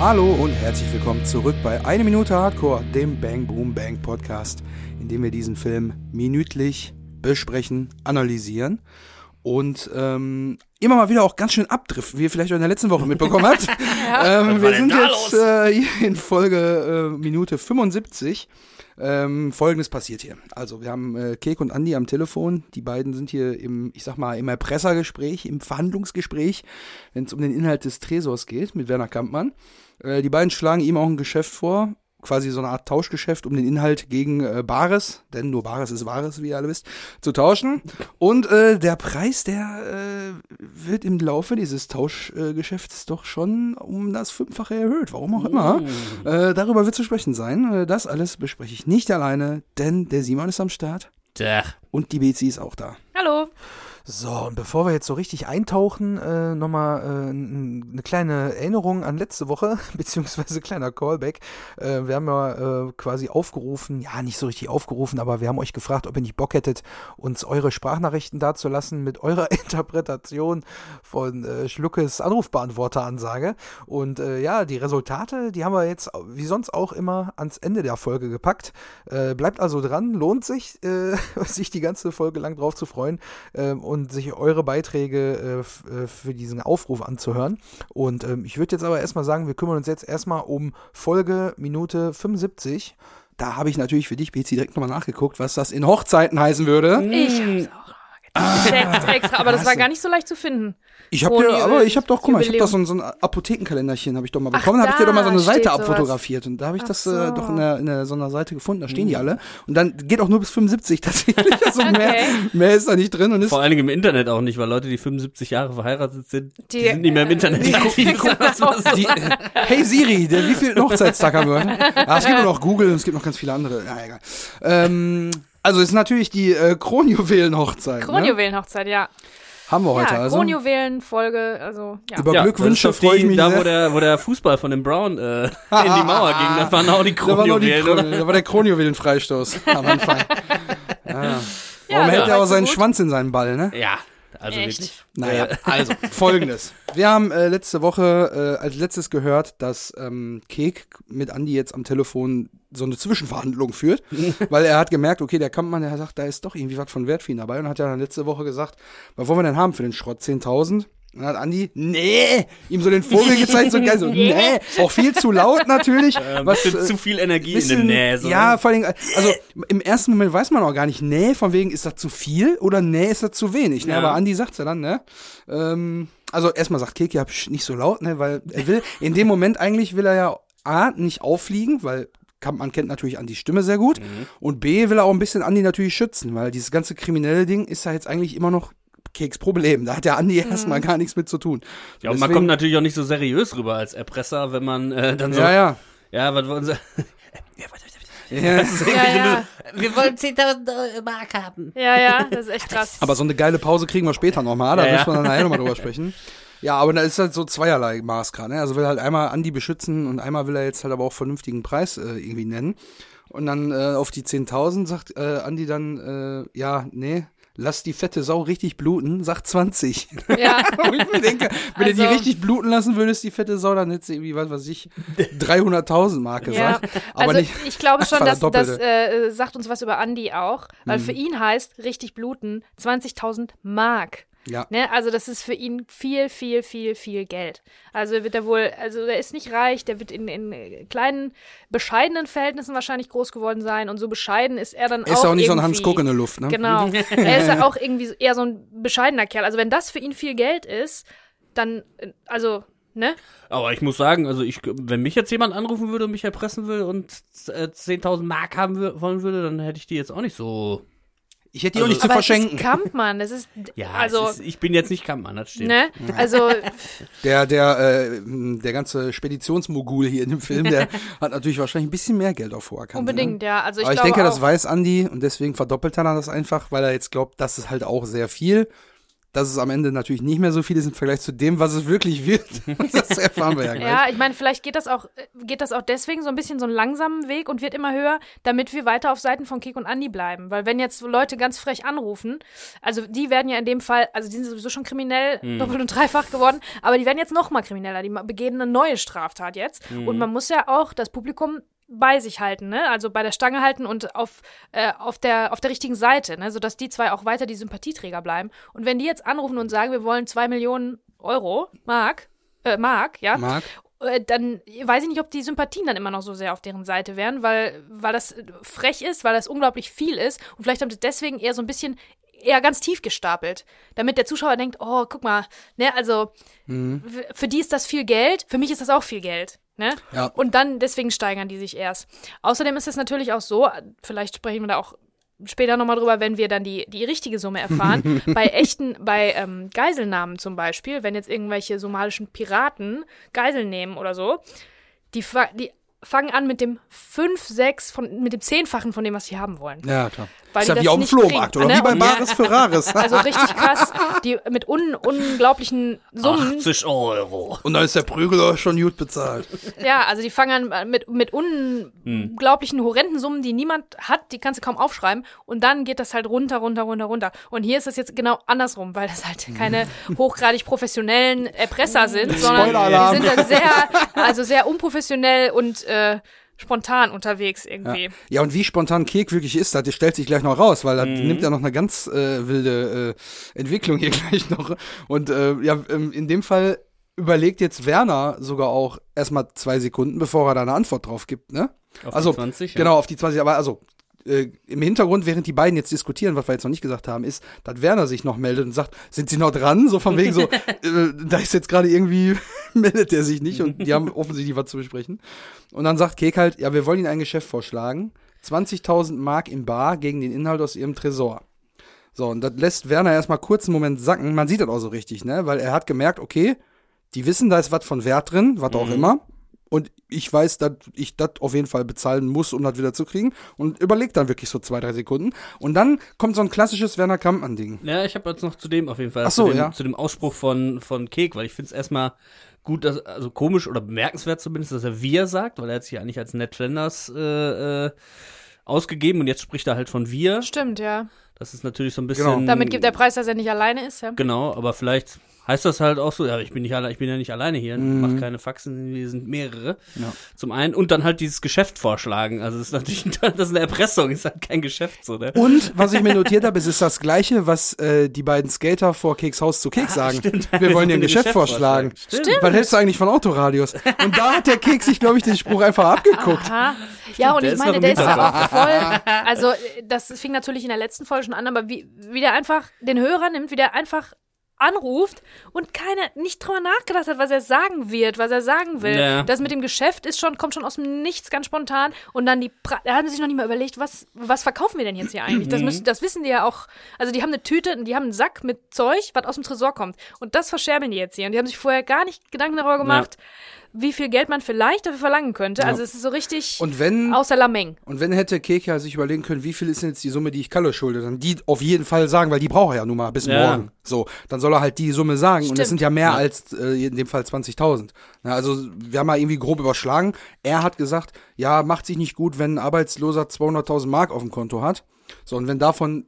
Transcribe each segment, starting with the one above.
Hallo und herzlich willkommen zurück bei Eine Minute Hardcore, dem Bang Boom Bang Podcast, in dem wir diesen Film minütlich besprechen, analysieren und ähm, immer mal wieder auch ganz schön abdriften, wie ihr vielleicht auch in der letzten Woche mitbekommen habt. ähm, wir sind jetzt äh, hier in Folge äh, Minute 75. Ähm, Folgendes passiert hier. Also wir haben äh, Kek und Andi am Telefon. Die beiden sind hier im, ich sag mal, im Erpressergespräch, im Verhandlungsgespräch, wenn es um den Inhalt des Tresors geht mit Werner Kampmann. Äh, die beiden schlagen ihm auch ein Geschäft vor, quasi so eine Art Tauschgeschäft, um den Inhalt gegen äh, Bares, denn nur Bares ist Wahres, wie ihr alle wisst, zu tauschen. Und äh, der Preis, der äh, wird im Laufe dieses Tauschgeschäfts doch schon um das Fünffache erhöht, warum auch immer. Äh, darüber wird zu sprechen sein. Äh, das alles bespreche ich nicht alleine, denn der Simon ist am Start Tja. und die Bezi ist auch da. Hallo. So, und bevor wir jetzt so richtig eintauchen, äh, nochmal äh, eine kleine Erinnerung an letzte Woche, beziehungsweise kleiner Callback. Äh, wir haben ja äh, quasi aufgerufen, ja, nicht so richtig aufgerufen, aber wir haben euch gefragt, ob ihr nicht Bock hättet, uns eure Sprachnachrichten dazulassen mit eurer Interpretation von äh, Schluckes Anrufbeantworteransage. Und äh, ja, die Resultate, die haben wir jetzt wie sonst auch immer ans Ende der Folge gepackt. Äh, bleibt also dran, lohnt sich, sich die ganze Folge lang drauf zu freuen ähm, und sich eure Beiträge äh, äh, für diesen Aufruf anzuhören. Und ähm, ich würde jetzt aber erstmal sagen, wir kümmern uns jetzt erstmal um Folge Minute 75. Da habe ich natürlich für dich, Bezi, direkt nochmal nachgeguckt, was das in Hochzeiten heißen würde. Ich hab's gecheckt extra, aber das war gar nicht so leicht zu finden. Ich habe dir, aber ich habe doch, guck mal, ich habe doch so ein, so ein Apothekenkalenderchen, habe ich doch mal bekommen. habe ich dir doch mal so eine Seite abfotografiert und da habe ich Ach das so. äh, doch in, der, in der, so einer Seite gefunden. Da stehen die alle und dann geht auch nur bis 75 tatsächlich. Also mehr, Okay. mehr ist da nicht drin und ist Vor allen Dingen im Internet auch nicht, weil Leute, die 75 Jahre verheiratet sind, die, Die- sind nicht mehr im Internet. die- so. die, äh, hey Siri, der wie viel Hochzeitstag haben wir? Ja, es gibt nur noch Google und es gibt noch ganz viele andere. Ja, egal. Ähm, also es ist natürlich die äh, Kronjuwelen-Hochzeit. Ne? Kronjuwelenhochzeit, ja. Haben wir heute ja, also. Kronjuwelen-Folge, also, ja. Über Ja, Glückwünsche freue ich die, mich Da, sehr. wo der, wo der Fußball von dem Brown äh, in die Mauer ging, das waren auch die Da war, noch die Kronjuwelen, Kron oder? da war der Kronjuwelen-Freistoß am Anfang. Ja. Ja, Warum so hält er auch seinen gut. Schwanz in seinen Ball, ne? Ja, also Echt? wirklich. Naja, Äh, also folgendes. Wir haben äh, letzte Woche äh, als letztes gehört, dass ähm, Kek mit Andi jetzt am Telefon so eine Zwischenverhandlung führt, weil er hat gemerkt, okay, der Kampfmann, der sagt, da ist doch irgendwie was von Wert für ihn dabei und hat ja dann letzte Woche gesagt, was wollen wir denn haben für den Schrott? 10.000? Und dann hat Andi, nee, ihm so den Vogel gezeigt, so geil, so, nee, auch viel zu laut natürlich. Äh, was, äh, zu viel Energie in bisschen, dem Nähe. So. Ja, vor allem, also im ersten Moment weiß man auch gar nicht, nee, von wegen, ist das zu viel oder nee, ist das zu wenig. Ne? Ja. Aber Andi sagt's ja dann, ne? Ähm, also erstmal sagt Keki, hab ich nicht so laut, ne? Weil er will, in dem Moment eigentlich will er ja A, nicht auffliegen, weil Kampmann kennt natürlich Andis Stimme sehr gut. Mhm. Und B, will er auch ein bisschen Andi natürlich schützen, weil dieses ganze kriminelle Ding ist ja jetzt eigentlich immer noch Keks Problem. Da hat der Andi erstmal gar nichts mit zu tun. ja, und man kommt natürlich auch nicht so seriös rüber als Erpresser, wenn man äh, dann so, Ja, ja. ja, was wollen sie? ja. Ja, ja. Wir wollen 10.000 Mark haben. ja, ja, das ist echt krass. Aber so eine geile Pause kriegen wir später nochmal, da Ja, müssen wir dann nachher nochmal drüber sprechen. Ja, aber da ist halt so zweierlei Maß gerade. Ne? Also will halt einmal Andi beschützen und einmal will er jetzt halt aber auch vernünftigen Preis äh, irgendwie nennen. Und dann äh, auf die 10.000 sagt äh, Andi dann, äh, ja, nee, lass die fette Sau richtig bluten, sagt 20. ja. Ich mir denke, wenn du die Also- richtig bluten lassen würdest, die fette Sau, dann hättest du irgendwie, was weiß ich, 300.000 Mark Ja, gesagt. Aber also nicht, ich glaube schon, das dass das Doppelte. äh, sagt uns was über Andi auch, weil für ihn heißt richtig bluten 20.000 Mark. Ja. Ne? Also das ist für ihn viel, viel, viel, viel Geld. Also wird er wohl, also der ist nicht reich, der wird in, in äh, kleinen, bescheidenen Verhältnissen wahrscheinlich groß geworden sein und so bescheiden ist er dann Er ist auch auch nicht so ein. Hans Kuck in der Luft, ne? Genau. er ist ja auch irgendwie eher so ein bescheidener Kerl. Also wenn das für ihn viel Geld ist, dann, äh, also, ne? Aber ich muss sagen, also ich, wenn mich jetzt jemand anrufen würde und mich erpressen will und äh, 10.000 Mark haben wollen würde, dann hätte ich die jetzt auch nicht so. Ich hätte die auch Also- nicht zu Aber es verschenken. ist Kampmann, das ist, Ja, also, es ist, ich bin jetzt nicht Kampmann, das stimmt. ne? Also, Der, der, äh, der ganze Speditionsmogul hier in dem Film, der hat natürlich wahrscheinlich ein bisschen mehr Geld auf hoher Kante. unbedingt, Ne? ja. Also ich Aber ich glaube denke, auch, das weiß Andy und deswegen verdoppelt er das einfach, weil er jetzt glaubt, das ist halt auch sehr viel. Dass es am Ende natürlich nicht mehr so viel ist im Vergleich zu dem, was es wirklich wird. das erfahren wir ja gleich. Ja, ich meine, vielleicht geht das auch, geht das auch deswegen so ein bisschen so einen langsamen Weg und wird immer höher, damit wir weiter auf Seiten von Kek und Andi bleiben. Weil wenn jetzt Leute ganz frech anrufen, also die werden ja in dem Fall, also die sind sowieso schon kriminell, Mhm. doppelt und dreifach geworden, aber die werden jetzt noch mal krimineller, die begehen eine neue Straftat jetzt. Mhm. Und man muss ja auch das Publikum bei sich halten, ne? Also bei der Stange halten und auf, äh, auf, der, auf der richtigen Seite, ne? Sodass die zwei auch weiter die Sympathieträger bleiben. Und wenn die jetzt anrufen und sagen, wir wollen zwei Millionen Euro, Mark, äh, Mark, ja, Marc? äh, dann weiß ich nicht, ob die Sympathien dann immer noch so sehr auf deren Seite wären, weil, weil das frech ist, weil das unglaublich viel ist und vielleicht haben sie deswegen eher so ein bisschen eher ganz tief gestapelt, damit der Zuschauer denkt, oh, guck mal, ne, also f- für die ist das viel Geld, für mich ist das auch viel Geld, ne? Ja. Und dann deswegen steigern die sich erst. Außerdem ist es natürlich auch so, vielleicht sprechen wir da auch später nochmal drüber, wenn wir dann die, die richtige Summe erfahren. bei echten, bei ähm, Geiselnahmen zum Beispiel, wenn jetzt irgendwelche somalischen Piraten Geiseln nehmen oder so, die, die fangen an mit dem 5, 6, von, mit dem Zehnfachen von dem, was sie haben wollen. Ja, klar. Weil ist ja wie das auf dem Flohmarkt kriegen, oder ne? wie bei Bares für Rares. Also richtig krass, die mit un unglaublichen Summen 80 Euro. Und dann ist der Prügel schon gut bezahlt. Ja, also die fangen an mit, mit unglaublichen, horrenden Summen, die niemand hat, die kannst du kaum aufschreiben. Und dann geht das halt runter, runter, runter, runter. Und hier ist es jetzt genau andersrum, weil das halt keine hochgradig professionellen Erpresser sind, sondern die sind da sehr, also sehr unprofessionell und äh, spontan unterwegs irgendwie. Ja, und wie spontan Kek wirklich ist, das stellt sich gleich noch raus, weil das Mhm. nimmt ja noch eine ganz äh, wilde äh, Entwicklung hier gleich noch. Und äh, ja, ähm, in dem Fall überlegt jetzt Werner sogar auch erstmal zwei Sekunden, bevor er da eine Antwort drauf gibt, ne? Auf also, die 20, ja. genau, auf die 20, aber also, äh, im Hintergrund, während die beiden jetzt diskutieren, was wir jetzt noch nicht gesagt haben, ist, dass Werner sich noch meldet und sagt, sind sie noch dran? So von wegen so, äh, da ist jetzt gerade irgendwie, meldet er sich nicht und die haben offensichtlich was zu besprechen. Und dann sagt Kek halt, ja, wir wollen Ihnen ein Geschäft vorschlagen. 20.000 Mark im Bar gegen den Inhalt aus Ihrem Tresor. So, und das lässt Werner erstmal kurz einen Moment sacken. Man sieht das auch so richtig, ne? Weil er hat gemerkt, okay, die wissen, da ist was von Wert drin, was auch immer. Ich weiß, dass ich das auf jeden Fall bezahlen muss, um das wieder zu kriegen. Und überlegt dann wirklich so zwei, drei Sekunden. Und dann kommt so ein klassisches Werner Kampmann-Ding. Ja, ich habe jetzt noch zu dem auf jeden Fall, Ach so, zu, dem, ja. zu dem Ausspruch von, von Kek, weil ich finde es erstmal gut, dass, also komisch oder bemerkenswert zumindest, dass er wir sagt, weil er hat sich eigentlich als Ned Flanders äh, äh, ausgegeben und jetzt spricht er halt von wir. Stimmt, ja. Das ist natürlich so ein bisschen. Genau. Damit gibt der Preis, dass er nicht alleine ist, ja. Genau, aber vielleicht heißt das halt auch so, ja, ich bin nicht alle, ich bin ja nicht alleine hier, mach keine Faxen, wir sind mehrere. Mhm. Ja. Zum einen und dann halt dieses Geschäft vorschlagen. Also das ist natürlich das ist eine Erpressung, ist halt kein Geschäft so, ne? Und was ich mir notiert habe, es ist das Gleiche, was äh, die beiden Skater vor Keks Haus zu Keks sagen. stimmt. Wir wollen dir ein Geschäft vorschlagen. Stimmt. Was hältst du eigentlich von Autoradios? Und da hat der Keks sich, glaube ich, den Spruch einfach abgeguckt. Aha. Ja, und der ich ist meine, der ist ja auch voll. Also, äh, das fing natürlich in der letzten Folge schon an, aber wie, wie der einfach den Hörer nimmt, wie der einfach anruft und keine nicht drüber nachgedacht hat, was er sagen wird, was er sagen will. Ja. Das mit dem Geschäft ist schon kommt schon aus dem Nichts ganz spontan und dann die pra da haben sie sich noch nicht mal überlegt, was was verkaufen wir denn jetzt hier eigentlich? Mhm. Das müssen das wissen die ja auch. Also die haben eine Tüte, die haben einen Sack mit Zeug, was aus dem Tresor kommt und das verscherbeln die jetzt hier und die haben sich vorher gar nicht Gedanken darüber gemacht, wie viel Geld man vielleicht dafür verlangen könnte. Also es ist so richtig Und wenn, außer Lameng. und wenn hätte Keke sich überlegen können, wie viel ist denn jetzt die Summe, die ich Kalle schulde, dann die auf jeden Fall sagen, weil die braucht er ja nun mal bis Ja. morgen. So, dann soll er halt die Summe sagen. Und Stimmt. das sind ja mehr Ja. als äh, in dem Fall 20.000. Ja, also wir haben mal irgendwie grob überschlagen. Er hat gesagt, ja, macht sich nicht gut, wenn ein Arbeitsloser 200.000 Mark auf dem Konto hat. So, und wenn davon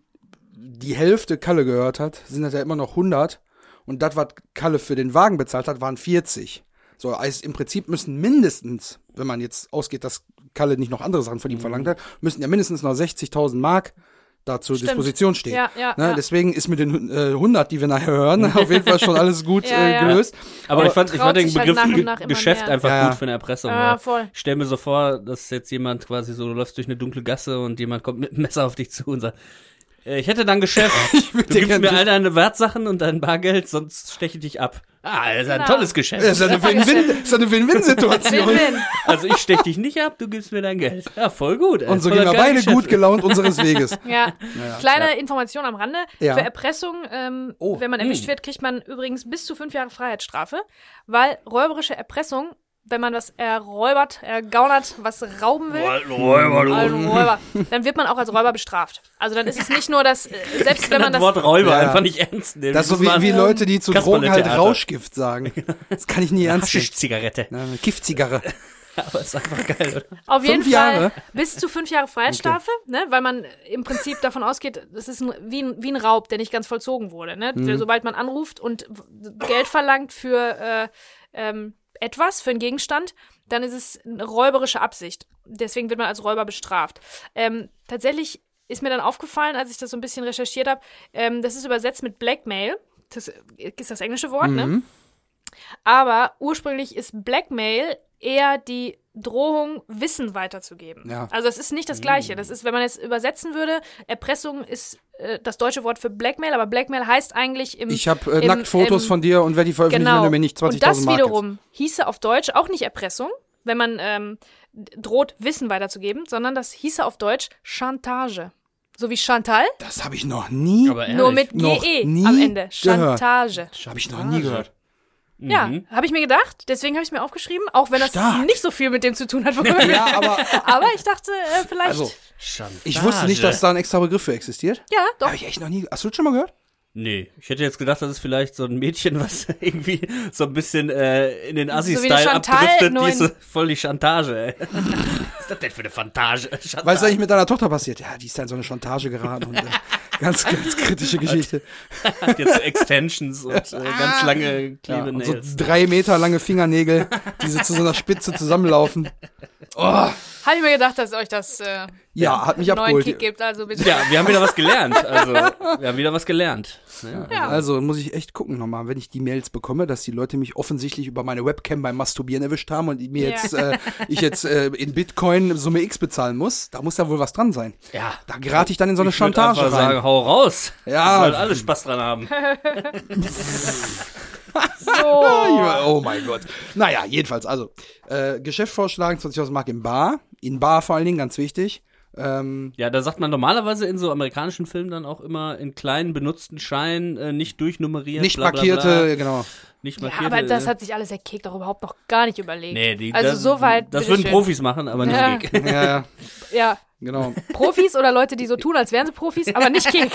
die Hälfte Kalle gehört hat, sind das ja immer noch 100. Und das, was Kalle für den Wagen bezahlt hat, waren 40. So, heißt, im Prinzip müssen mindestens, wenn man jetzt ausgeht, dass Kalle nicht noch andere Sachen von ihm Mhm. verlangt hat, müssen ja mindestens noch 60.000 Mark da zur Stimmt. Disposition stehen. Ja, ja, ne? ja. Deswegen ist mit den äh, 100, die wir nachher hören, auf jeden Fall schon alles gut Ja, äh, ja. gelöst. Aber, ich fand, ich fand den halt Begriff nach Ge nach immer Geschäft mehr. einfach Ja, ja. gut für eine Erpressung. Ja, weil voll. Ich stell mir so vor, dass jetzt jemand quasi so, du läufst durch eine dunkle Gasse und jemand kommt mit einem Messer auf dich zu und sagt, ich hätte dann Geschäft. würd du dir gibst mir all deine Wertsachen und dein Bargeld, sonst steche ich dich ab. Ah, das ist ein Genau. tolles Geschäft. Das ist ja eine ja Win-Win-Situation. Win-win. Also ich stech dich nicht ab, du gibst mir dein Geld. Ja, voll gut. ey. Und so gehen wir beide Geschäft. gut gelaunt unseres Weges. Ja. Kleine Information am Rande. Ja. Für Erpressung, ähm, Oh, wenn man erwischt wird, kriegt man übrigens bis zu fünf Jahre Freiheitsstrafe, weil räuberische Erpressung wenn man was erräubert, ergaunert, was rauben will, Räuber, du. also Räuber, dann wird man auch als Räuber bestraft. Also dann ist es nicht nur das, äh, selbst wenn man das das Wort Räuber Ja. einfach nicht ernst nehmen. Das ist so wie, wie Leute, die zu Drogen halt. Rauschgift sagen. Das kann ich nie ernst nehmen. Eine Kiffzigarre. Aber ist einfach geil, oder? Auf jeden Fünf Fall Jahre? bis zu fünf Jahre Freiheitsstrafe, ne, weil man im Prinzip davon ausgeht, das ist ein, wie, ein, wie ein Raub, der nicht ganz vollzogen wurde. Ne? Mhm. Sobald man anruft und Geld verlangt für äh, ähm, etwas, für einen Gegenstand, dann ist es eine räuberische Absicht. Deswegen wird man als Räuber bestraft. Ähm, tatsächlich ist mir dann aufgefallen, als ich das so ein bisschen recherchiert habe, ähm, das ist übersetzt mit Blackmail. Das ist das englische Wort, ne? Mhm. Aber ursprünglich ist Blackmail eher die Drohung, Wissen weiterzugeben. Ja. Also es ist nicht das Gleiche. Das ist, wenn man es übersetzen würde, Erpressung ist äh, das deutsche Wort für Blackmail, aber Blackmail heißt eigentlich im Ich habe äh, im- nackt Fotos im- von dir und werde die veröffentlichen, genau. wenn du mir nicht 20.000 Und das Mark wiederum hieße auf Deutsch auch nicht Erpressung, wenn man ähm, droht, Wissen weiterzugeben, sondern das hieße auf Deutsch Chantage. So wie Chantal. Das habe ich noch nie, Aber nur mit GE nie am Ende. gehört. Chantage. habe ich noch nie gehört. Ja, Mhm. habe ich mir gedacht. Deswegen habe ich es mir aufgeschrieben, auch wenn das Stark. nicht so viel mit dem zu tun hat. Ja, aber Aber ich dachte, äh, vielleicht. also Chantage. ich wusste nicht, dass da ein extra Begriff für existiert. ja, doch. Habe ich echt noch nie. Hast du das schon mal gehört? Nee, ich hätte jetzt gedacht, das ist vielleicht so ein Mädchen, was irgendwie so ein bisschen äh, in den So wie Assi-Style Chantal, abdriftet. Die ist so voll die Chantage, ey. Was ist das denn für eine Fantage? Chantage. Weißt du eigentlich mit deiner Tochter passiert? Ja, die ist da in so eine Chantage geraten und äh, ganz, ganz kritische Geschichte. Hat jetzt so Extensions und äh, ganz lange Ja, klebe und so drei Meter lange Fingernägel, die so zu so einer Spitze zusammenlaufen. Oh, Habe ich mir gedacht, dass euch das äh, ja, hat mich einen neuen abgeholt. Kick gibt. Also bitte. Ja, wir haben wieder was gelernt. Also, wir haben wieder was gelernt. Ja. Ja. Also muss ich echt gucken nochmal, wenn ich die Mails bekomme, dass die Leute mich offensichtlich über meine Webcam beim Masturbieren erwischt haben und mir Ja. jetzt, äh, ich jetzt äh, in Bitcoin Summe X bezahlen muss. Da muss ja wohl was dran sein. ja. Da gerate ich dann in so eine Ich Chantage einfach rein. sagen, hau raus. Ja. Sollen alle Spaß dran haben. So. Oh mein Gott. Naja, jedenfalls, also, äh, Geschäft vorschlagen, 20.000 Mark in Bar. In Bar vor allen Dingen, ganz wichtig. Ähm, Ja, da sagt man normalerweise in so amerikanischen Filmen dann auch immer in kleinen benutzten Scheinen, äh, nicht durchnummeriert. nicht bla, bla, markierte, Bla, genau. nicht Ja, markierte. aber das äh, hat sich alles der Kek doch überhaupt noch gar nicht überlegt. Nee, die, also das, soweit. Das würden bitteschön. Profis machen, aber nicht Ja. Geek. Ja, ja, Ja, genau. Profis oder Leute, die so tun, als wären sie Profis, aber nicht Kek.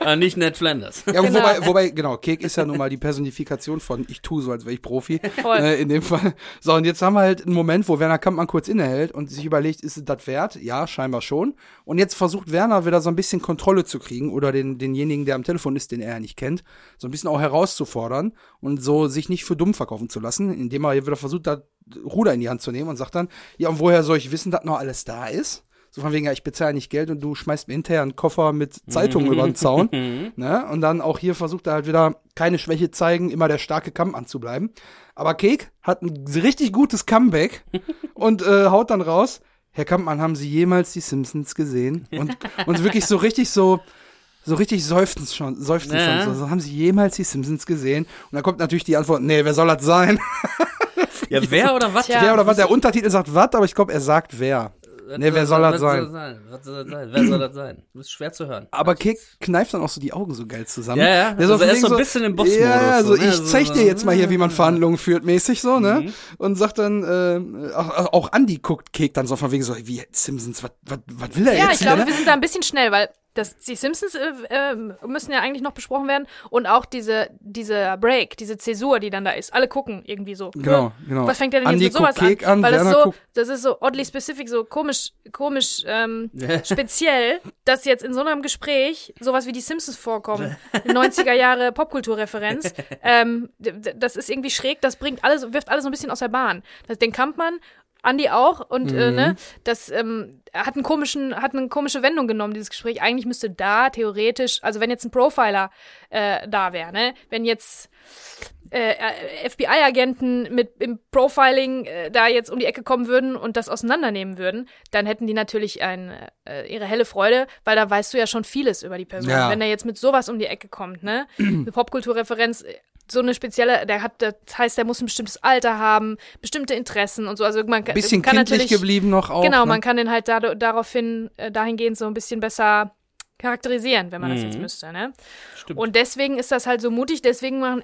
äh, nicht Ned Flanders. Ja, Genau. wobei, wobei, genau, Kek ist ja nun mal die Personifikation von ich tue so, als wäre ich Profi. Voll. Äh, in dem Fall. So, und jetzt haben wir halt einen Moment, wo Werner Kampmann kurz innehält und sich überlegt, ist es das wert? Ja, scheinbar schon. Und jetzt versucht Werner wieder so ein bisschen Kontrolle zu kriegen oder den, denjenigen, der am Telefon ist, den er ja nicht kennt, so ein bisschen auch herauszufordern und so sich nicht für dumm verkaufen zu lassen, indem er wieder versucht, da Ruder in die Hand zu nehmen und sagt dann, ja, und woher soll ich wissen, dass noch alles da ist? So von wegen, ja, ich bezahle nicht Geld und du schmeißt mir hinterher einen Koffer mit Zeitungen über den Zaun. Ne? Und dann auch hier versucht er halt wieder keine Schwäche zeigen, immer der starke Kamm anzubleiben. Aber Kek hat ein richtig gutes Comeback und äh, haut dann raus. Herr Kampmann, haben Sie jemals die Simpsons gesehen? Und, und wirklich so richtig so, so richtig seufzend schon, seufzend Ja. schon. So, so, haben Sie jemals die Simpsons gesehen? Und dann kommt natürlich die Antwort, nee, wer soll das sein? Ja, wer oder was? Tja. wer oder was? Der Untertitel sagt was, aber ich glaube, er sagt wer. Nee, wer soll das sein? Sein? Was soll das sein? Wer soll das sein? Das ist schwer zu hören. Aber Kek kneift dann auch so die Augen so geil zusammen. Ja, ja. Der Also er ist so ein bisschen im Bossmodus, Ja, so, so, ne? ich So- zeig so- dir jetzt mal hier, wie man Verhandlungen führt, mäßig so, ne? Mhm. Und sagt dann, äh, auch, auch Andy guckt Kek dann so von wegen so, wie Simpsons, was was was will er Ja, jetzt ich glaube, ne? wir sind da ein bisschen schnell, weil das, die Simpsons äh, äh, müssen ja eigentlich noch besprochen werden und auch diese, diese Break, diese Zäsur, die dann da ist. Alle gucken irgendwie so. Genau, genau. Was fängt er denn Andy jetzt mit sowas Kek an, Weil das so, guckt- das ist so oddly specific, so komisch, komisch, ähm, speziell, dass jetzt in so einem Gespräch sowas wie die Simpsons vorkommen. 90er Jahre Popkulturreferenz. ähm, das ist irgendwie schräg, das bringt alles, wirft alles so ein bisschen aus der Bahn. Den Kampmann Andi auch und äh, Mhm. ne, das ähm, hat einen komischen, hat eine komische Wendung genommen, dieses Gespräch. Eigentlich müsste da theoretisch, also wenn jetzt ein Profiler äh, da wäre, ne, wenn jetzt äh, äh, FBI-Agenten mit im Profiling äh, da jetzt um die Ecke kommen würden und das auseinandernehmen würden, dann hätten die natürlich ein, äh, ihre helle Freude, weil da weißt du ja schon vieles über die Person. Ja. Wenn er jetzt mit sowas um die Ecke kommt, ne, eine Popkulturreferenz, äh, so eine spezielle, der hat, das heißt, der muss ein bestimmtes Alter haben, bestimmte Interessen und so. Also man kann, Bisschen kann kindlich natürlich, geblieben noch auch. Genau, ne? man kann den halt da, daraufhin, äh, dahingehend so ein bisschen besser charakterisieren, wenn man das jetzt Mhm. müsste, ne? Stimmt. Und deswegen ist das halt so mutig, deswegen machen,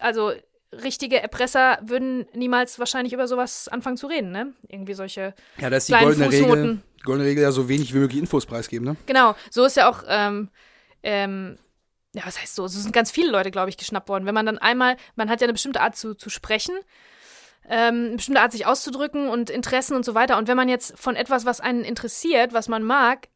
also richtige Erpresser würden niemals wahrscheinlich über sowas anfangen zu reden, ne? Irgendwie solche. Ja, das ist die goldene Regel. Fußnoten. Goldene Regel ja so wenig wie möglich Infos preisgeben, ne? Genau, so ist ja auch, ähm, ähm, ja, was heißt so? So sind ganz viele Leute, glaube ich, geschnappt worden. Wenn man dann einmal, man hat ja eine bestimmte Art zu, zu sprechen, ähm, eine bestimmte Art sich auszudrücken und Interessen und so weiter. Und wenn man jetzt von etwas, was einen interessiert, was man mag,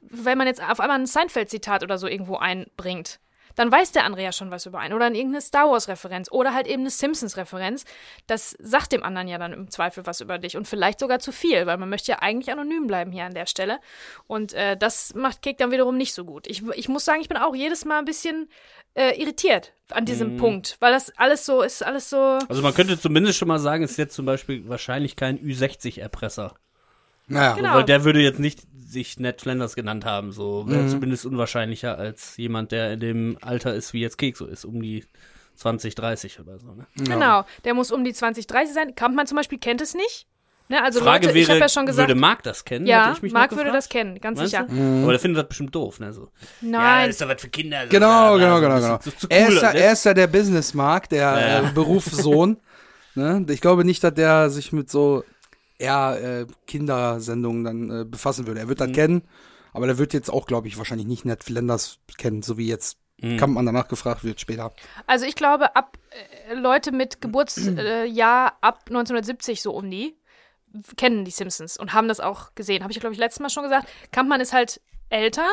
wenn man jetzt auf einmal ein Seinfeld-Zitat oder so irgendwo einbringt, dann weiß der andere ja schon was über einen. Oder irgendeine Star Wars-Referenz oder halt eben eine Simpsons-Referenz. Das sagt dem anderen ja dann im Zweifel was über dich und vielleicht sogar zu viel, weil man möchte ja eigentlich anonym bleiben hier an der Stelle. Und äh, das macht Kick dann wiederum nicht so gut. Ich, ich muss sagen, ich bin auch jedes Mal ein bisschen äh, irritiert an diesem Mhm. Punkt, weil das alles so ist, alles so. Also man könnte zumindest schon mal sagen, es ist jetzt zum Beispiel wahrscheinlich kein Ü60-Erpresser. Naja. Genau. Weil der würde jetzt nicht sich Ned Flanders genannt haben. So wäre Mhm. zumindest unwahrscheinlicher als jemand, der in dem Alter ist, wie jetzt Kek so ist, um die 20, 30 oder so. Ne? Genau, der muss um die 20, 30 sein. Kampmann zum Beispiel kennt es nicht. Ne, also Frage Leute, ich wäre, habe ja schon gesagt, würde Marc das kennen? ja, ich Marc würde das kennen, ganz Meinst sicher. du? Aber der findet das bestimmt doof, ne? So. Ja, Nein, das ist doch was für Kinder. so, Genau, genau, so genau, genau. bisschen Zu, zu Er cool, ist, ja, ne? er ist ja der Businessmark, der Ja, ja. Äh, Berufssohn. ne? Ich glaube nicht, dass der sich mit so eher äh, Kindersendungen dann äh, befassen würde. Er Mhm. wird das kennen, aber der wird jetzt auch, glaube ich, wahrscheinlich nicht Ned Flanders kennen, so wie jetzt Mhm. Kampmann danach gefragt wird später. also ich glaube, ab äh, Leute mit Geburtsjahr äh, Jahr ab 1970 so um die kennen die Simpsons und haben das auch gesehen. Habe ich, glaube ich, letztes Mal schon gesagt. Kampmann ist halt älter,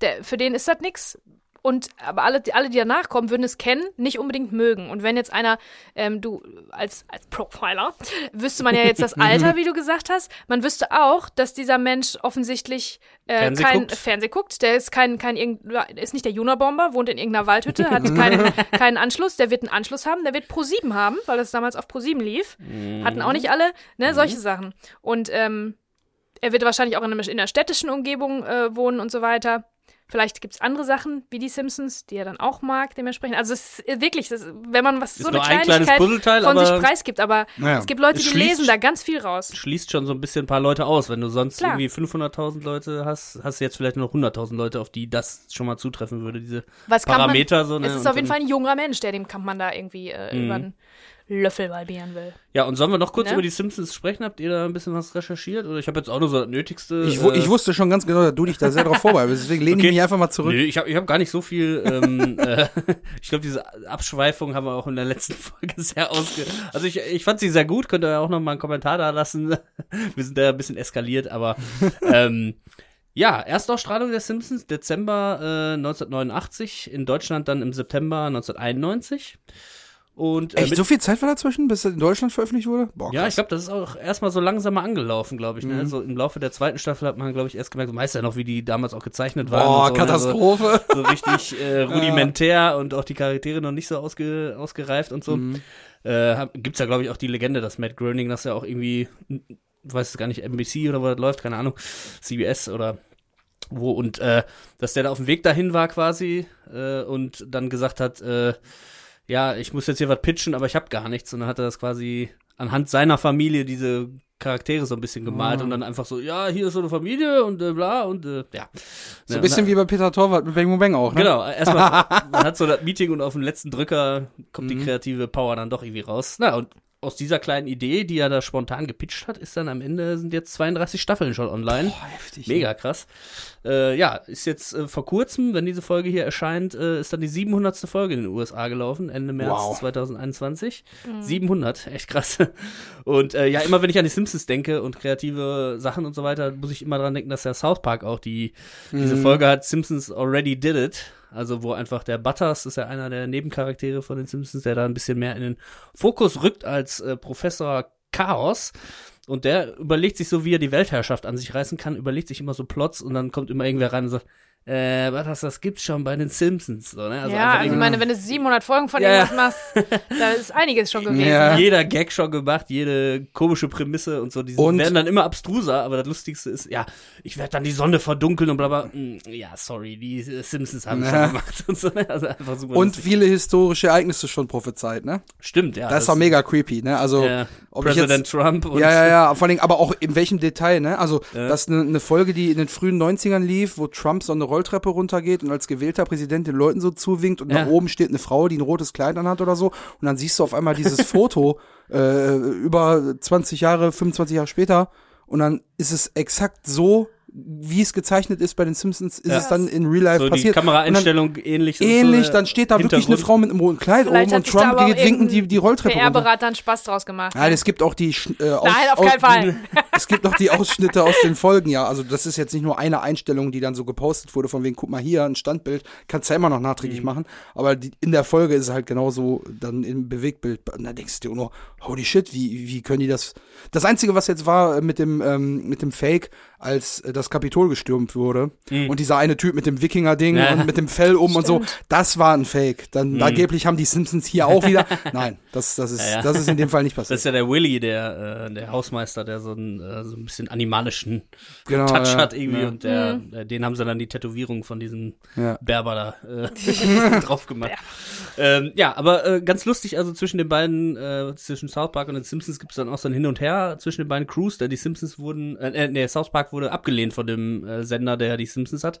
der, für den ist das nix. Und aber alle, alle, die danach kommen, würden es kennen, nicht unbedingt mögen. Und wenn jetzt einer, ähm, du als, als Profiler, wüsste man ja jetzt das Alter, wie du gesagt hast. Man wüsste auch, dass dieser Mensch offensichtlich äh, Fernseh kein guckt. Fernseh guckt. Der ist kein, kein ist nicht der Junabomber, wohnt in irgendeiner Waldhütte, hat keinen, keinen Anschluss. Der wird einen Anschluss haben, der wird Pro 7 haben, weil das damals auf Pro 7 lief. Hatten auch nicht alle, ne, solche Sachen. Und ähm, er wird wahrscheinlich auch in einer, in einer städtischen Umgebung äh, wohnen und so weiter. Vielleicht gibt es andere Sachen, wie die Simpsons, die er dann auch mag, dementsprechend. Also es ist wirklich, das, ist- wenn man was Ist so eine ein Kleinigkeit Puzzleteil, von sich preisgibt, aber Naja. es gibt Leute, Es die schließt- lesen da ganz viel raus. schließt schon so ein bisschen ein paar Leute aus. Wenn du sonst Klar. irgendwie 500.000 Leute hast, hast du jetzt vielleicht nur noch 100.000 Leute, auf die das schon mal zutreffen würde, diese Was kann man, Parameter. so, ne? es ist auf jeden Fall ein junger Mensch, der dem Kampmann da irgendwie äh, Mhm. über Löffel balbieren will. Ja, und sollen wir noch kurz Ne? über die Simpsons sprechen? Habt ihr da ein bisschen was recherchiert? Oder ich habe jetzt auch nur so das Nötigste. Ich, äh, ich wusste schon ganz genau, dass du dich da sehr drauf vorbereitest. Deswegen lehne Okay. ich mich einfach mal zurück. Nö, ich habe ich hab gar nicht so viel. Ähm, äh, ich glaube, diese Abschweifung haben wir auch in der letzten Folge sehr ausge. Also ich, ich fand sie sehr gut. Könnt ihr ja auch noch mal einen Kommentar da lassen. wir sind da ein bisschen eskaliert, aber ähm, ja, Erstausstrahlung der Simpsons Dezember äh, 1989, in Deutschland dann im September 1991. Und äh, Echt, so viel Zeit war dazwischen, bis das in Deutschland veröffentlicht wurde? Boah, ja, ich glaube, das ist auch erstmal so langsam mal angelaufen, glaube ich. Mhm. Ne? So im Laufe der zweiten Staffel hat man, glaube ich, erst gemerkt, du weißt ja noch, wie die damals auch gezeichnet waren. Boah, und so, ne? Katastrophe. So, so richtig äh, rudimentär und auch die Charaktere noch nicht so ausge, ausgereift und so. Mhm. Äh, gibt's ja, glaube ich, auch die Legende, dass Matt Groening das ja auch irgendwie, ich weiß es gar nicht, NBC oder wo das läuft, keine Ahnung, CBS oder wo und äh, dass der da auf dem Weg dahin war quasi äh, und dann gesagt hat, äh, ja, ich muss jetzt hier was pitchen, aber ich habe gar nichts und dann hat er das quasi anhand seiner Familie diese Charaktere so ein bisschen gemalt Ah. und dann einfach so, ja, hier ist so eine Familie und äh, bla und äh, ja. So ein bisschen wie bei Peter Torwart mit Bang Bang auch, ne? Genau, erstmal, man hat so das Meeting und auf den letzten Drücker kommt die Mhm. kreative Power dann doch irgendwie raus. Na, und aus dieser kleinen Idee, die er da spontan gepitcht hat, ist dann am Ende sind jetzt 32 Staffeln schon online. Boah, heftig. Mega krass. Äh, ja, ist jetzt äh, vor kurzem, wenn diese Folge hier erscheint, äh, ist dann die 700. Folge in den USA gelaufen, Ende März Wow. 2021. 700, echt krass. Und äh, ja, immer wenn ich an die Simpsons denke und kreative Sachen und so weiter, muss ich immer dran denken, dass der South Park auch die diese Mhm. Folge hat Simpsons Already Did It. Also wo einfach der Butters ist ja einer der Nebencharaktere von den Simpsons, der da ein bisschen mehr in den Fokus rückt als äh, Professor Chaos. Und der überlegt sich so, wie er die Weltherrschaft an sich reißen kann, überlegt sich immer so Plots und dann kommt immer irgendwer rein und sagt, äh, Butters, das gibt's schon bei den Simpsons. So, ne? Also ja, also ich meine, wenn du 700 Folgen von Ja, ja. irgendwas machst, da ist einiges schon gewesen. Ja. jeder Gag schon gemacht, jede komische Prämisse und so, die Und- werden dann immer abstruser, aber das Lustigste ist, ja, ich werde dann die Sonne verdunkeln und bla bla. Mm, Ja, sorry, die Simpsons haben Ja. schon gemacht und so, ne? Also einfach super Und lustig. viele historische Ereignisse schon prophezeit, ne? Stimmt, ja. das ist auch mega creepy, ne? Also, ja, ob ich Präsident jetzt, Trump und ja, ja, ja, vor allen Dingen, aber auch in welchem Detail, ne? Also, Ja. das ist eine, eine Folge, die in den frühen 90ern lief, wo Trump so eine Rolltreppe runtergeht und als gewählter Präsident den Leuten so zuwinkt und Ja. nach oben steht eine Frau, die ein rotes Kleid anhat oder so. Und dann siehst du auf einmal dieses Foto äh, über 20 Jahre, 25 Jahre später. Und dann ist es exakt so, wie es gezeichnet ist bei den Simpsons, ist Ja. es dann in Real Life So die passiert. Kameraeinstellung ähnlich. und Ähnlich, so, dann steht da wirklich eine. Frau mit einem roten Kleid Vielleicht oben hat und Trump auch geht winkend die, die Rolltreppe runter. PR-Berater einen Spaß draus gemacht. Nein, es gibt auch die äh, aus, Nein, auf aus, keinen Fall. Es gibt noch die Ausschnitte aus den Folgen, ja. Also das ist jetzt nicht nur eine Einstellung, die dann so gepostet wurde, von wegen, guck mal hier, ein Standbild, kannst du ja immer noch nachträglich Mhm. machen. Aber die, in der Folge ist es halt genauso dann im Bewegtbild. Und da denkst du dir nur, holy shit, wie, wie können die das? Das Einzige, was jetzt war äh, mit dem, ähm, mit dem Fake, als äh, das Kapitol gestürmt wurde und dieser eine Typ mit dem Wikinger-Ding Mhm. Ja. und mit dem Fell um und so, das war ein Fake. Dann Mhm. angeblich haben die Simpsons hier auch wieder. Nein, das, das ist, Ja, ja. das ist in dem Fall nicht Das passiert. ist ja der Willy, der, äh, der Hausmeister, der so, ein, äh, so ein bisschen animalischen Genau, Touch ja. hat irgendwie Ja. und der, äh, den haben sie dann die Tätowierung von diesem Ja. Berber da äh, drauf gemacht. Ähm, ja, aber äh, ganz lustig, also zwischen den beiden, äh, zwischen South Park und den Simpsons gibt es dann auch so ein Hin und Her zwischen den beiden Crews, denn die Simpsons wurden, äh, äh, nee, South Park wurde abgelehnt von dem äh, Sender, der die Simpsons hat.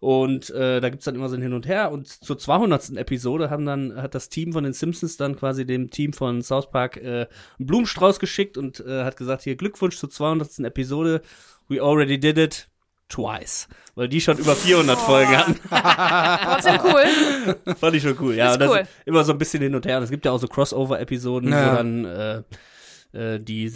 Und äh, da gibt's dann immer so ein Hin und Her. Und zur 200. Episode haben dann, hat das Team von den Simpsons dann quasi dem Team von South Park äh, einen Blumenstrauß geschickt und äh, hat gesagt, hier Glückwunsch zur 200. Episode. We already did it twice. Weil die schon über 400 Folgen hatten. Trotzdem cool. Fand ich schon cool, ja. Ist Und das cool. ist immer so ein bisschen hin und her. Und es gibt ja auch so Crossover-Episoden, Ja. wo dann äh, äh, die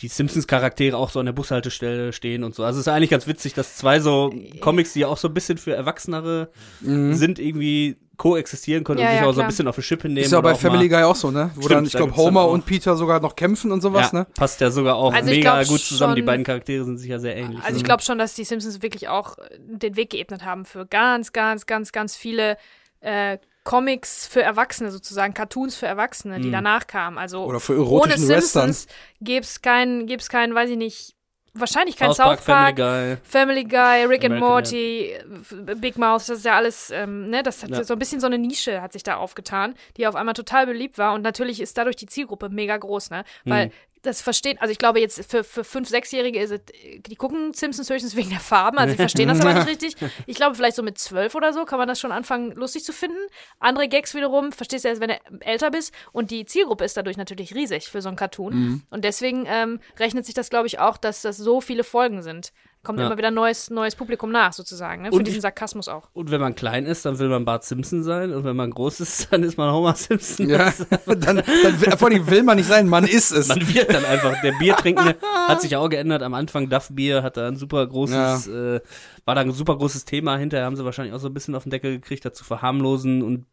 die Simpsons-Charaktere auch so an der Bushaltestelle stehen und so. Also es ist eigentlich ganz witzig, dass zwei so Comics, die ja auch so ein bisschen für Erwachsenere sind, irgendwie koexistieren können Ja, und sich ja, auch so ein klar. bisschen auf die Schippe nehmen. Ist ja bei Family Guy auch so, ne? Wo Stimmt, dann, ich da glaube, Homer und Peter sogar noch kämpfen und sowas, ja, ne? passt ja sogar auch Also mega gut zusammen. Die schon- beiden Charaktere sind sich ja sehr ähnlich. Also ich glaube schon, dass die Simpsons wirklich auch den Weg geebnet haben für ganz, ganz, ganz, ganz viele äh, Comics für Erwachsene sozusagen, Cartoons für Erwachsene, die danach kamen. Also Oder für ohne erotischen Simpsons gäb's keinen, gäb's keinen, weiß ich nicht, wahrscheinlich kein South Park, Park, Family Guy. Family Guy, Rick and American Morty, äh, Big Mouth, das ist ja alles, ähm, ne, das hat Ja. so ein bisschen so eine Nische hat sich da aufgetan, die auf einmal total beliebt war und natürlich ist dadurch die Zielgruppe mega groß, ne, weil Mhm. Das verstehen, also ich glaube jetzt für, für fünf, sechsjährige ist es, die gucken Simpsons höchstens wegen der Farben, also die verstehen das aber nicht richtig. Ich glaube vielleicht so mit zwölf oder so kann man das schon anfangen lustig zu finden. Andere Gags wiederum verstehst du erst, wenn du älter bist und die Zielgruppe ist dadurch natürlich riesig für so einen Cartoon Mhm. und deswegen ähm, rechnet sich das glaube ich auch, dass das so viele Folgen sind. Kommt Ja. immer wieder neues, neues Publikum nach, sozusagen, ne? Für Und diesen Sarkasmus auch. Und wenn man klein ist, dann will man Bart Simpson sein. Und wenn man groß ist, dann ist man Homer Simpson. Ja, dann, dann will, vor allem will man nicht sein, man ist es. Man wird dann einfach, der Biertrinkende hat sich ja auch geändert. Am Anfang Duff Bier hat da ein super großes, äh, war da ein super großes Thema. Hinterher haben sie wahrscheinlich auch so ein bisschen auf den Deckel gekriegt, dazu verharmlosen und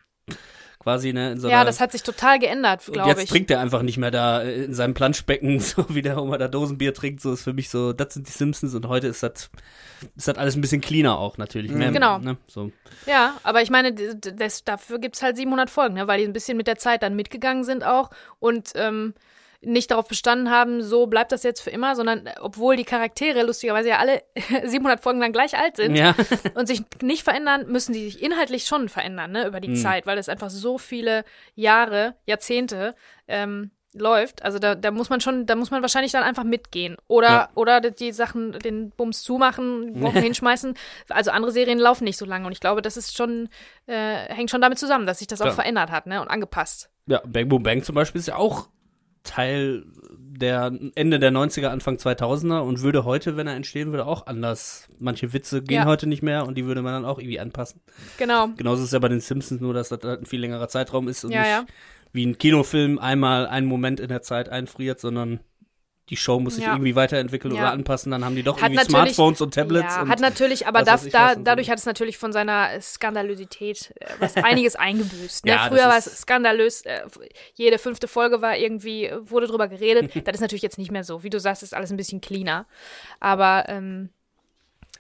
quasi, ne, in so Ja, das hat sich total geändert, glaube jetzt ich. trinkt er einfach nicht mehr da äh, in seinem Planschbecken, so wie der Homer da Dosenbier trinkt. So ist für mich so, das sind die Simpsons und heute ist das, ist das alles ein bisschen cleaner auch natürlich. Mehr, Genau. Ne, so. Ja, aber ich meine, das, dafür gibt's halt 700 Folgen, ne? weil die ein bisschen mit der Zeit dann mitgegangen sind auch und ähm, nicht darauf bestanden haben, so bleibt das jetzt für immer, sondern äh, obwohl die Charaktere lustigerweise ja alle 700 Folgen lang gleich alt sind Ja. und sich nicht verändern, müssen die sich inhaltlich schon verändern, ne, über die Zeit, weil es einfach so viele Jahre, Jahrzehnte ähm, läuft. Also da, da muss man schon, da muss man wahrscheinlich dann einfach mitgehen. Oder, Ja. oder die Sachen, den Bums zumachen, Wochen hinschmeißen. Also andere Serien laufen nicht so lange und ich glaube, das ist schon, äh, hängt schon damit zusammen, dass sich das auch Klar. verändert hat, ne, und angepasst. Ja, Bang Boom Bang zum Beispiel ist ja auch Teil der Ende der 90er, Anfang 2000er und würde heute, wenn er entstehen würde, auch anders. Manche Witze gehen Ja. heute nicht mehr und die würde man dann auch irgendwie anpassen. Genau. Genauso ist es ja bei den Simpsons, nur dass das halt ein viel längerer Zeitraum ist und Ja, nicht ja. wie ein Kinofilm einmal einen Moment in der Zeit einfriert, sondern die Show muss sich Ja. irgendwie weiterentwickeln Ja. oder anpassen, dann haben die doch Hat irgendwie Smartphones und Tablets. Ja, und hat natürlich, aber was da, dadurch hat es natürlich von seiner Skandalosität äh, was einiges eingebüßt. Ne? Das Früher war es skandalös, äh, jede fünfte Folge war irgendwie, wurde drüber geredet. das ist natürlich jetzt nicht mehr so. Wie du sagst, ist alles ein bisschen cleaner. Aber ähm,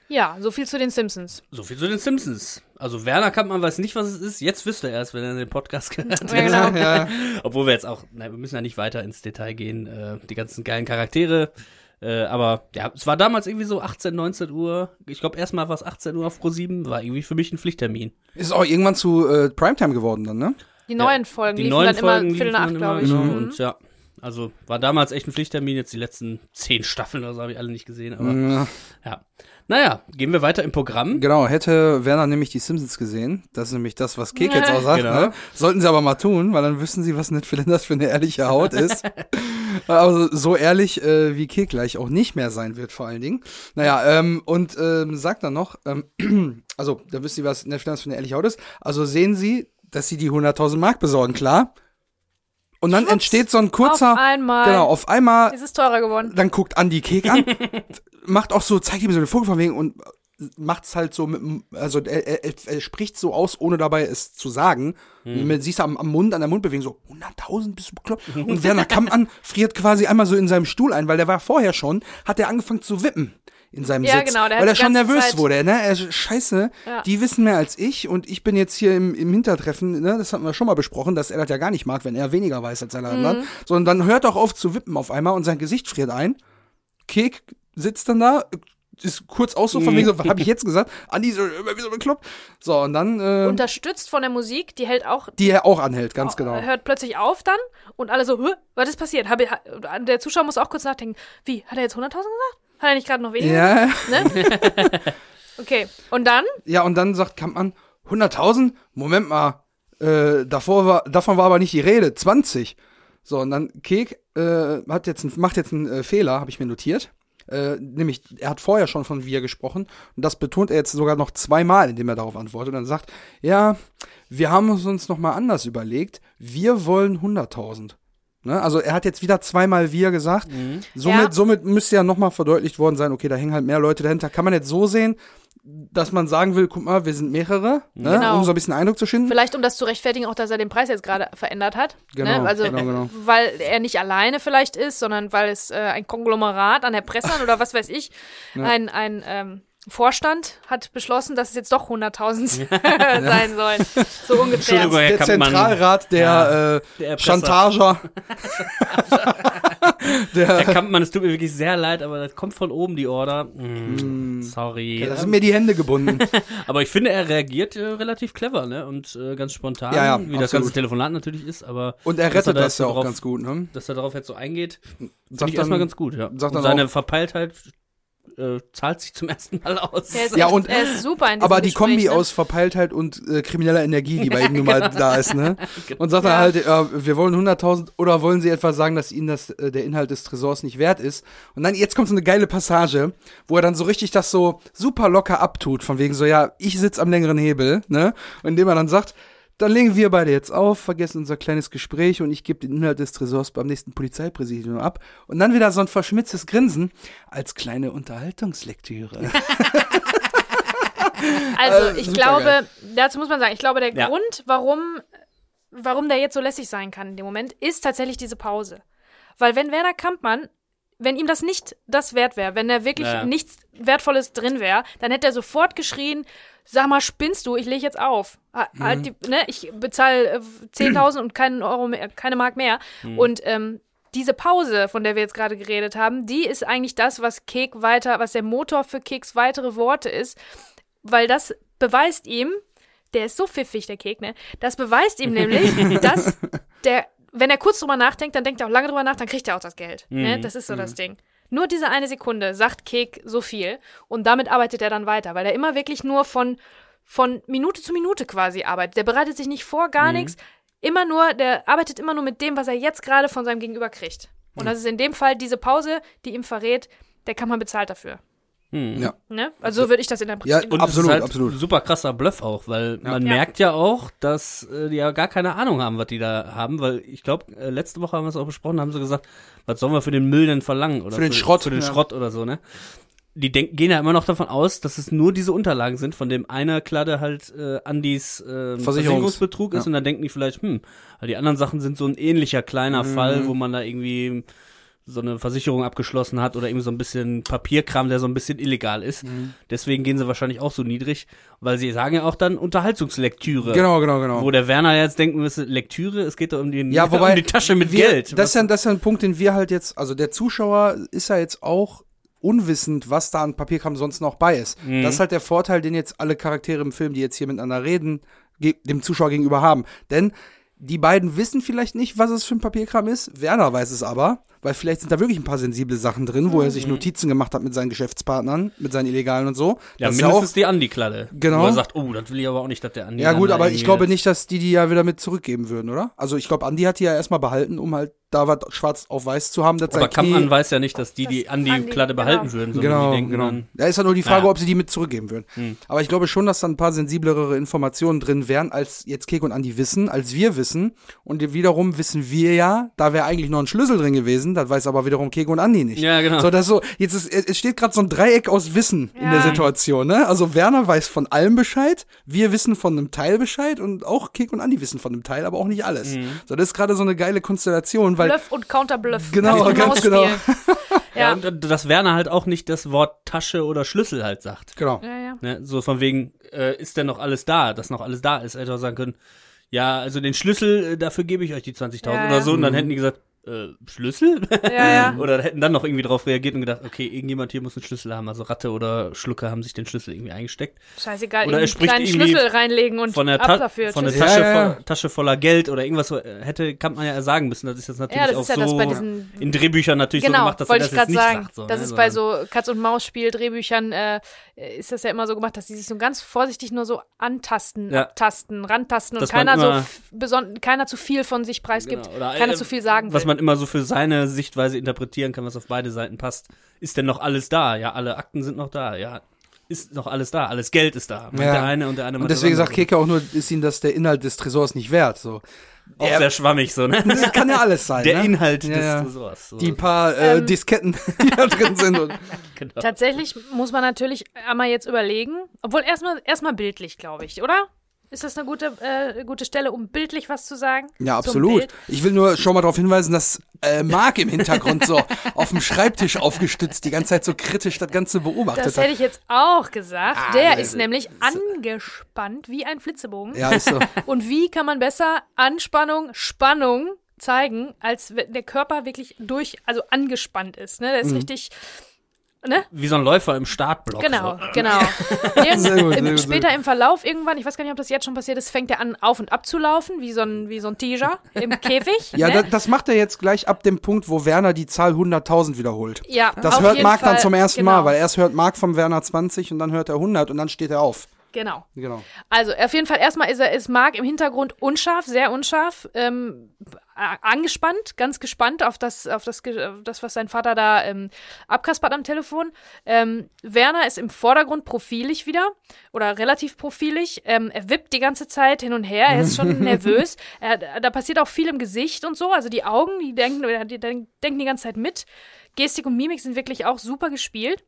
ja, so viel zu den Simpsons. So viel zu den Simpsons. Also Werner Kampmann weiß nicht, was es ist. Jetzt wüsste er es, wenn er den Podcast gehört hat. Ja, genau. ja. Obwohl wir jetzt auch, nein, wir müssen ja nicht weiter ins Detail gehen, äh, die ganzen geilen Charaktere. Äh, aber ja, es war damals irgendwie so 18, 19 Uhr. Ich glaube, erstmal war es 18 Uhr auf Pro 7, war irgendwie für mich ein Pflichttermin. Ist auch irgendwann zu äh, Primetime geworden dann, ne? Die neuen Folgen Die liefen neuen dann immer Folgen Viertel nach acht, glaube ich. immer, genau. Mhm. Und ja, also war damals echt ein Pflichttermin. Jetzt die letzten zehn Staffeln oder so habe ich alle nicht gesehen. Aber Ja. ja. Naja, gehen wir weiter im Programm. Genau, hätte Werner nämlich die Simpsons gesehen, das ist nämlich das, was Kek jetzt auch sagt, Genau. ne? sollten sie aber mal tun, weil dann wüssten sie, was Ned Flanders für eine ehrliche Haut ist. aber so ehrlich, äh, wie Kek gleich auch nicht mehr sein wird, vor allen Dingen. Naja, ähm, und ähm, sagt dann noch, ähm, also, da wissen sie, was Ned Flanders für eine ehrliche Haut ist. Also sehen sie, dass sie die 100.000 Mark besorgen, klar. Und dann Schwupps, entsteht so ein kurzer, auf einmal. genau, auf einmal Es ist teurer geworden. dann guckt Andi Kek an, macht auch so, zeigt ihm so eine Vogel von wegen und macht's halt so mit, also er, er, er spricht so aus, ohne dabei es zu sagen. Man Siehst du am, am Mund, an der Mundbewegung so, 100.000, bist du bekloppt? Und Werner Kampmann friert quasi einmal so in seinem Stuhl ein, weil der war vorher schon, hat er angefangen zu wippen in seinem Ja, Sitz. genau, der weil er schon nervös Zeit- wurde, ne? Er, scheiße, Ja. die wissen mehr als ich und ich bin jetzt hier im, im Hintertreffen, ne? Das hatten wir schon mal besprochen, dass er das ja gar nicht mag, wenn er weniger weiß als alle anderen. Mhm. Sondern dann hört auch auf zu wippen auf einmal und sein Gesicht friert ein. Kek sitzt dann da, ist kurz auch so von wegen so, was hab ich jetzt gesagt? Andi so, wieder bekloppt. So, und dann, äh, Unterstützt von der Musik, die hält auch die er auch anhält, ganz genau. hört plötzlich auf dann und alle so, "Hä, was ist passiert? Habe, ha- der Zuschauer muss auch kurz nachdenken, wie, hat er jetzt 100.000 gesagt? Hat er nicht gerade noch weniger? Ja, Ne? okay, und dann? ja, und dann sagt Kampmann, 100.000? Moment mal, äh, davor war, davon war aber nicht die Rede, 20. So, und dann Kek äh, hat jetzt ein, macht jetzt einen äh, Fehler, habe ich mir notiert. Äh, nämlich, er hat vorher schon von wir gesprochen und das betont er jetzt sogar noch zweimal, indem er darauf antwortet und dann sagt, ja, wir haben es uns noch mal anders überlegt, wir wollen 100.000. Ne? Also er hat jetzt wieder zweimal wir gesagt. Somit, Ja. somit müsste ja noch mal verdeutlicht worden sein, okay, da hängen halt mehr Leute dahinter. Kann man jetzt so sehen, dass man sagen will, guck mal, wir sind mehrere, ne? Genau. um so ein bisschen Eindruck zu schinden. Vielleicht, um das zu rechtfertigen, auch, dass er den Preis jetzt gerade verändert hat. Genau, ne? Also, genau, genau. weil er nicht alleine vielleicht ist, sondern weil es äh, ein Konglomerat an Erpressern oder was weiß ich, ein, ein ähm, Vorstand hat beschlossen, dass es jetzt doch 100.000 sein sollen. So ungefähr. Entschuldigung, Herr Der Kampmann. Zentralrat der, Ja, äh, der. Chantager. Herr Kampmann, es tut mir wirklich sehr leid, aber das kommt von oben, die Order. Mm, sorry. Da sind mir die Hände gebunden. Aber ich finde, er reagiert äh, relativ clever, ne? Und äh, ganz spontan, Ja, ja, wie das absolut. ganze Telefonat natürlich ist, aber Und er rettet da das ja auch drauf, ganz gut, ne? Dass er darauf jetzt so eingeht, finde Sagt ich erstmal ganz gut, ja. sagt und seine auch- Verpeiltheit äh, zahlt sich zum ersten Mal aus. Ist Ja, echt, und- er ist super in Aber die Gespräch, Kombi ne? aus Verpeiltheit und äh, krimineller Energie, die bei ihm nun mal da ist, ne? Und sagt dann Ja. halt, äh, wir wollen 100.000 oder wollen sie etwa sagen, dass ihnen das, äh, der Inhalt des Tresors nicht wert ist? Und dann, jetzt kommt so eine geile Passage, wo er dann so richtig das so super locker abtut, von wegen so, ja, ich sitz am längeren Hebel, ne? Und indem er dann sagt, dann legen wir beide jetzt auf, vergessen unser kleines Gespräch und ich gebe den Inhalt des Tresors beim nächsten Polizeipräsidium ab. Und dann wieder so ein verschmitztes Grinsen als kleine Unterhaltungslektüre. Also, Äh, ich glaube, geil. dazu muss man sagen, ich glaube, der Ja. Grund, warum, warum der jetzt so lässig sein kann in dem Moment, ist tatsächlich diese Pause. Weil wenn Werner Kampmann, wenn ihm das nicht das wert wäre, wenn da wirklich Ja. nichts Wertvolles drin wäre, dann hätte er sofort geschrien, sag mal, spinnst du, ich lege jetzt auf. Mhm. Halt die, ne, ich bezahle äh, 10.000 und keinen Euro mehr, keine Mark mehr. Mhm. Und ähm, diese Pause, von der wir jetzt gerade geredet haben, die ist eigentlich das, was Kek weiter, was der Motor für Keks weitere Worte ist, weil das beweist ihm, der ist so pfiffig, der Kek, ne? Das beweist ihm nämlich, dass der, wenn er kurz drüber nachdenkt, dann denkt er auch lange drüber nach, dann kriegt er auch das Geld. Ne? Das ist so das Ding. Nur diese eine Sekunde sagt Kek so viel und damit arbeitet er dann weiter, weil er immer wirklich nur von, von Minute zu Minute quasi arbeitet. Der bereitet sich nicht vor, gar nichts. Immer nur, der arbeitet immer nur mit dem, was er jetzt gerade von seinem Gegenüber kriegt. Und das ist in dem Fall diese Pause, die ihm verrät, der kann man bezahlt dafür. Ja. Ne? Also so würde ich das interpretieren. Ja, Und Absolut, halt absolut. ein super krasser Bluff auch, weil man Ja. merkt ja auch, dass äh, die ja gar keine Ahnung haben, was die da haben, weil ich glaube, äh, letzte Woche haben wir es auch besprochen, haben sie gesagt, was sollen wir für den Müll denn verlangen? Oder Für den Schrott, Für den ja. Schrott oder so, ne? Die denken, gehen ja immer noch davon aus, dass es nur diese Unterlagen sind, von dem einer Kladde halt äh, Andys äh, Versicherungsbetrug ist ja. und dann denken die vielleicht, hm, weil die anderen Sachen sind so ein ähnlicher kleiner Mhm. Fall, wo man da irgendwie so eine Versicherung abgeschlossen hat oder irgendwie so ein bisschen Papierkram, der so ein bisschen illegal ist. Mhm. Deswegen gehen sie wahrscheinlich auch so niedrig, weil sie sagen ja auch dann Unterhaltungslektüre. Genau, genau, genau. Wo der Werner jetzt denken müsste, Lektüre, es geht doch um, den, Ja, wobei um die Tasche mit wir, Geld. Das ist, ja, das ist ja ein Punkt, den wir halt jetzt, also der Zuschauer ist ja jetzt auch unwissend, was da an Papierkram sonst noch bei ist. Mhm. Das ist halt der Vorteil, den jetzt alle Charaktere im Film, die jetzt hier miteinander reden, dem Zuschauer gegenüber haben. Denn die beiden wissen vielleicht nicht, was es für ein Papierkram ist. Werner weiß es aber, weil weil vielleicht sind da wirklich ein paar sensible Sachen drin, wo er Mhm. sich Notizen gemacht hat mit seinen Geschäftspartnern, mit seinen Illegalen und so. Ja, Das ist ja mindestens die Andi-Kladde. Genau. Wo er sagt, oh, das will ich aber auch nicht, dass der Andi. Ja gut, aber ich glaube nicht, dass die die ja wieder mit zurückgeben würden, oder? Also ich glaube, Andi hat die ja erstmal behalten, um halt da was schwarz auf weiß zu haben, dass Aber. Kampmann weiß ja nicht, dass die die Andi, Andi-Kladde genau. behalten würden, sondern Genau, die denken genau. dann, Da ist ja nur die Frage, Naja. ob sie die mit zurückgeben würden. Hm. Aber ich glaube schon, dass da ein paar sensiblere Informationen drin wären, als jetzt Kek und Andi wissen, als wir wissen. Und wiederum wissen wir ja, da wäre eigentlich noch ein Schlüssel drin gewesen, das weiß aber wiederum Kek und Andi nicht. Ja, genau. So, das so, jetzt ist, es steht gerade so ein Dreieck aus Wissen in der Ja. Situation, ne? Also Werner weiß von allem Bescheid, wir wissen von einem Teil Bescheid und auch Kek und Andi wissen von einem Teil, aber auch nicht alles. Mhm. So, das ist gerade so eine geile Konstellation, weil Bluff und Counterbluff. Genau, du ganz genau. Ja, Ja. und dass Werner halt auch nicht das Wort Tasche oder Schlüssel halt sagt. genau. ja, ja. Ne? So von wegen, äh, ist denn noch alles da, dass noch alles da ist. Er hätte auch sagen können, ja, also den Schlüssel, äh, dafür gebe ich euch die 20.000 Ja, oder ja. so. Und dann hätten die gesagt, äh, Schlüssel? Ja, ja. oder hätten dann noch irgendwie drauf reagiert und gedacht, okay, irgendjemand hier muss einen Schlüssel haben. Also Ratte oder Schlucker haben sich den Schlüssel irgendwie eingesteckt. Scheißegal, Oder er einen spricht kleinen irgendwie Schlüssel reinlegen und Von der, ab Ta dafür. von der. Tasche, Ja. Voll, Tasche voller Geld oder irgendwas so, hätte, kann man ja sagen müssen. Das ist jetzt natürlich Ja, das auch ist ja so das bei diesen in Drehbüchern natürlich so Genau, gemacht, dass wollte das ich jetzt gerade nicht sagen. sagt. So, das ne? ist bei Sondern- so Katz- und Maus-Spiel, Drehbüchern, äh, ist das ja immer so gemacht, dass die sich so ganz vorsichtig nur so antasten, Ja. abtasten, rantasten und Dass keiner so keiner zu viel von sich preisgibt, Genau, oder, keiner äh, zu viel sagen will. Was man immer so für seine Sichtweise interpretieren kann, was auf beide Seiten passt. Ist denn noch alles da? Ja, alle Akten sind noch da. Ja, ist noch alles da. Alles Geld ist da. Ja. Der eine und der eine Und deswegen sagt andere. Keke auch nur, ist ihnen das der Inhalt des Tresors nicht wert. So. Auch Er- sehr schwammig so, ne? Das kann ja alles sein. Der ne? Inhalt Ja, des ja. Tresors. So. Die paar äh, Ähm. Disketten, die da drin sind. Und, genau. Tatsächlich muss man natürlich einmal jetzt überlegen, obwohl erstmal erstmal bildlich, glaube ich, oder? Ist das eine gute, äh, gute Stelle, um bildlich was zu sagen? ja, absolut. Ich will nur schon mal darauf hinweisen, dass äh, Marc im Hintergrund so auf dem Schreibtisch aufgestützt die ganze Zeit so kritisch das Ganze beobachtet Das hat. hätte ich jetzt auch gesagt. Ah, Der das- ist nämlich angespannt wie ein Flitzebogen. Ja, ist so. Und wie kann man besser Anspannung, Spannung zeigen, als wenn der Körper wirklich durch, also angespannt ist. Ne? Der Mhm. ist richtig, ne? Wie so ein Läufer im Startblock. Genau, So. genau. Sehr gut, im, später im Verlauf irgendwann, ich weiß gar nicht, ob das jetzt schon passiert ist, fängt er an, auf und ab zu laufen, wie so ein, wie so ein Tiger im Käfig. Ja, ne? das, das macht er jetzt gleich ab dem Punkt, wo Werner die Zahl 100.000 wiederholt. ja, Das auf hört Marc dann zum ersten genau, Mal, weil erst hört Marc vom Werner 20 und dann hört er 100 und dann steht er auf. Genau. Genau. Also, auf jeden Fall erstmal ist er, ist Marc im Hintergrund unscharf, sehr unscharf, ähm, angespannt, ganz gespannt auf das, auf das, auf das was sein Vater da ähm, abkaspert am Telefon. Ähm, Werner ist im Vordergrund profilig wieder oder relativ profilig. Ähm, er wippt die ganze Zeit hin und her, er ist schon nervös. Er, da passiert auch viel im Gesicht und so, also die Augen, die denken, die denken die ganze Zeit mit. Gestik und Mimik sind wirklich auch super gespielt.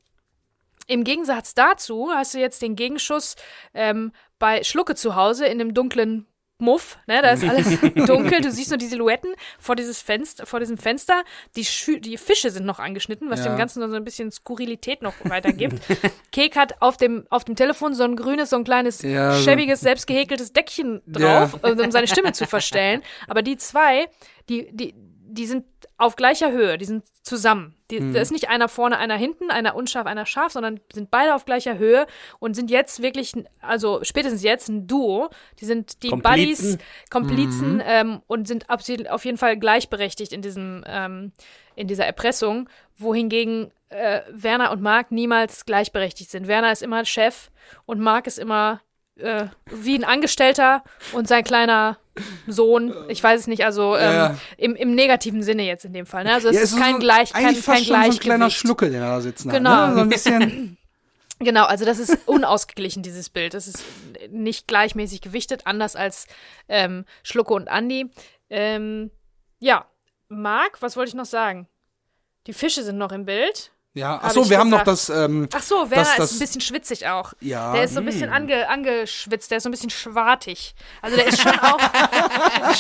Im Gegensatz dazu hast du jetzt den Gegenschuss ähm, bei Schlucke zu Hause in dem dunklen Muff, ne, da ist alles dunkel, du siehst nur die Silhouetten vor dieses Fenster, vor diesem Fenster. Die, Schü die Fische sind noch angeschnitten, was Ja. dem Ganzen so ein bisschen Skurrilität noch weitergibt. Kek hat auf dem, auf dem Telefon so ein grünes, so ein kleines, Ja, so- schäbiges, selbst gehäkeltes Deckchen drauf, äh, um seine Stimme zu verstellen. Aber die zwei, die, die, die sind auf gleicher Höhe, die sind zusammen. Die, Mhm. Da ist nicht einer vorne, einer hinten, einer unscharf, einer scharf, sondern sind beide auf gleicher Höhe und sind jetzt wirklich, also spätestens jetzt ein Duo. Die sind die Komplizen. Buddies, Komplizen Mhm. ähm, und sind absolut, auf jeden Fall gleichberechtigt in diesem, ähm, in dieser Erpressung, wohingegen äh, Werner und Marc niemals gleichberechtigt sind. Werner ist immer Chef und Marc ist immer äh, wie ein Angestellter und sein kleiner Sohn, ich weiß es nicht, also ähm, Ja. im, im negativen Sinne jetzt in dem Fall. Ne? Also es Ja, ist so kein so- Gleich, kein, eigentlich fast kein schon so ein kleiner Schlucke, den er da sitzen Genau. hat. Ne? So ein bisschen. Genau, also das ist unausgeglichen, dieses Bild. Das ist nicht gleichmäßig gewichtet, anders als ähm, Schlucke und Andi. Ähm, ja, Marc, was wollte ich noch sagen? Die Fische sind noch im Bild. Ja, achso, ich wir haben noch das. Ähm, Ach so, Werner Das- das- ist ein bisschen schwitzig auch. ja. Der ist so ein bisschen ange, angeschwitzt, der ist so ein bisschen schwartig. Also der ist schon auch,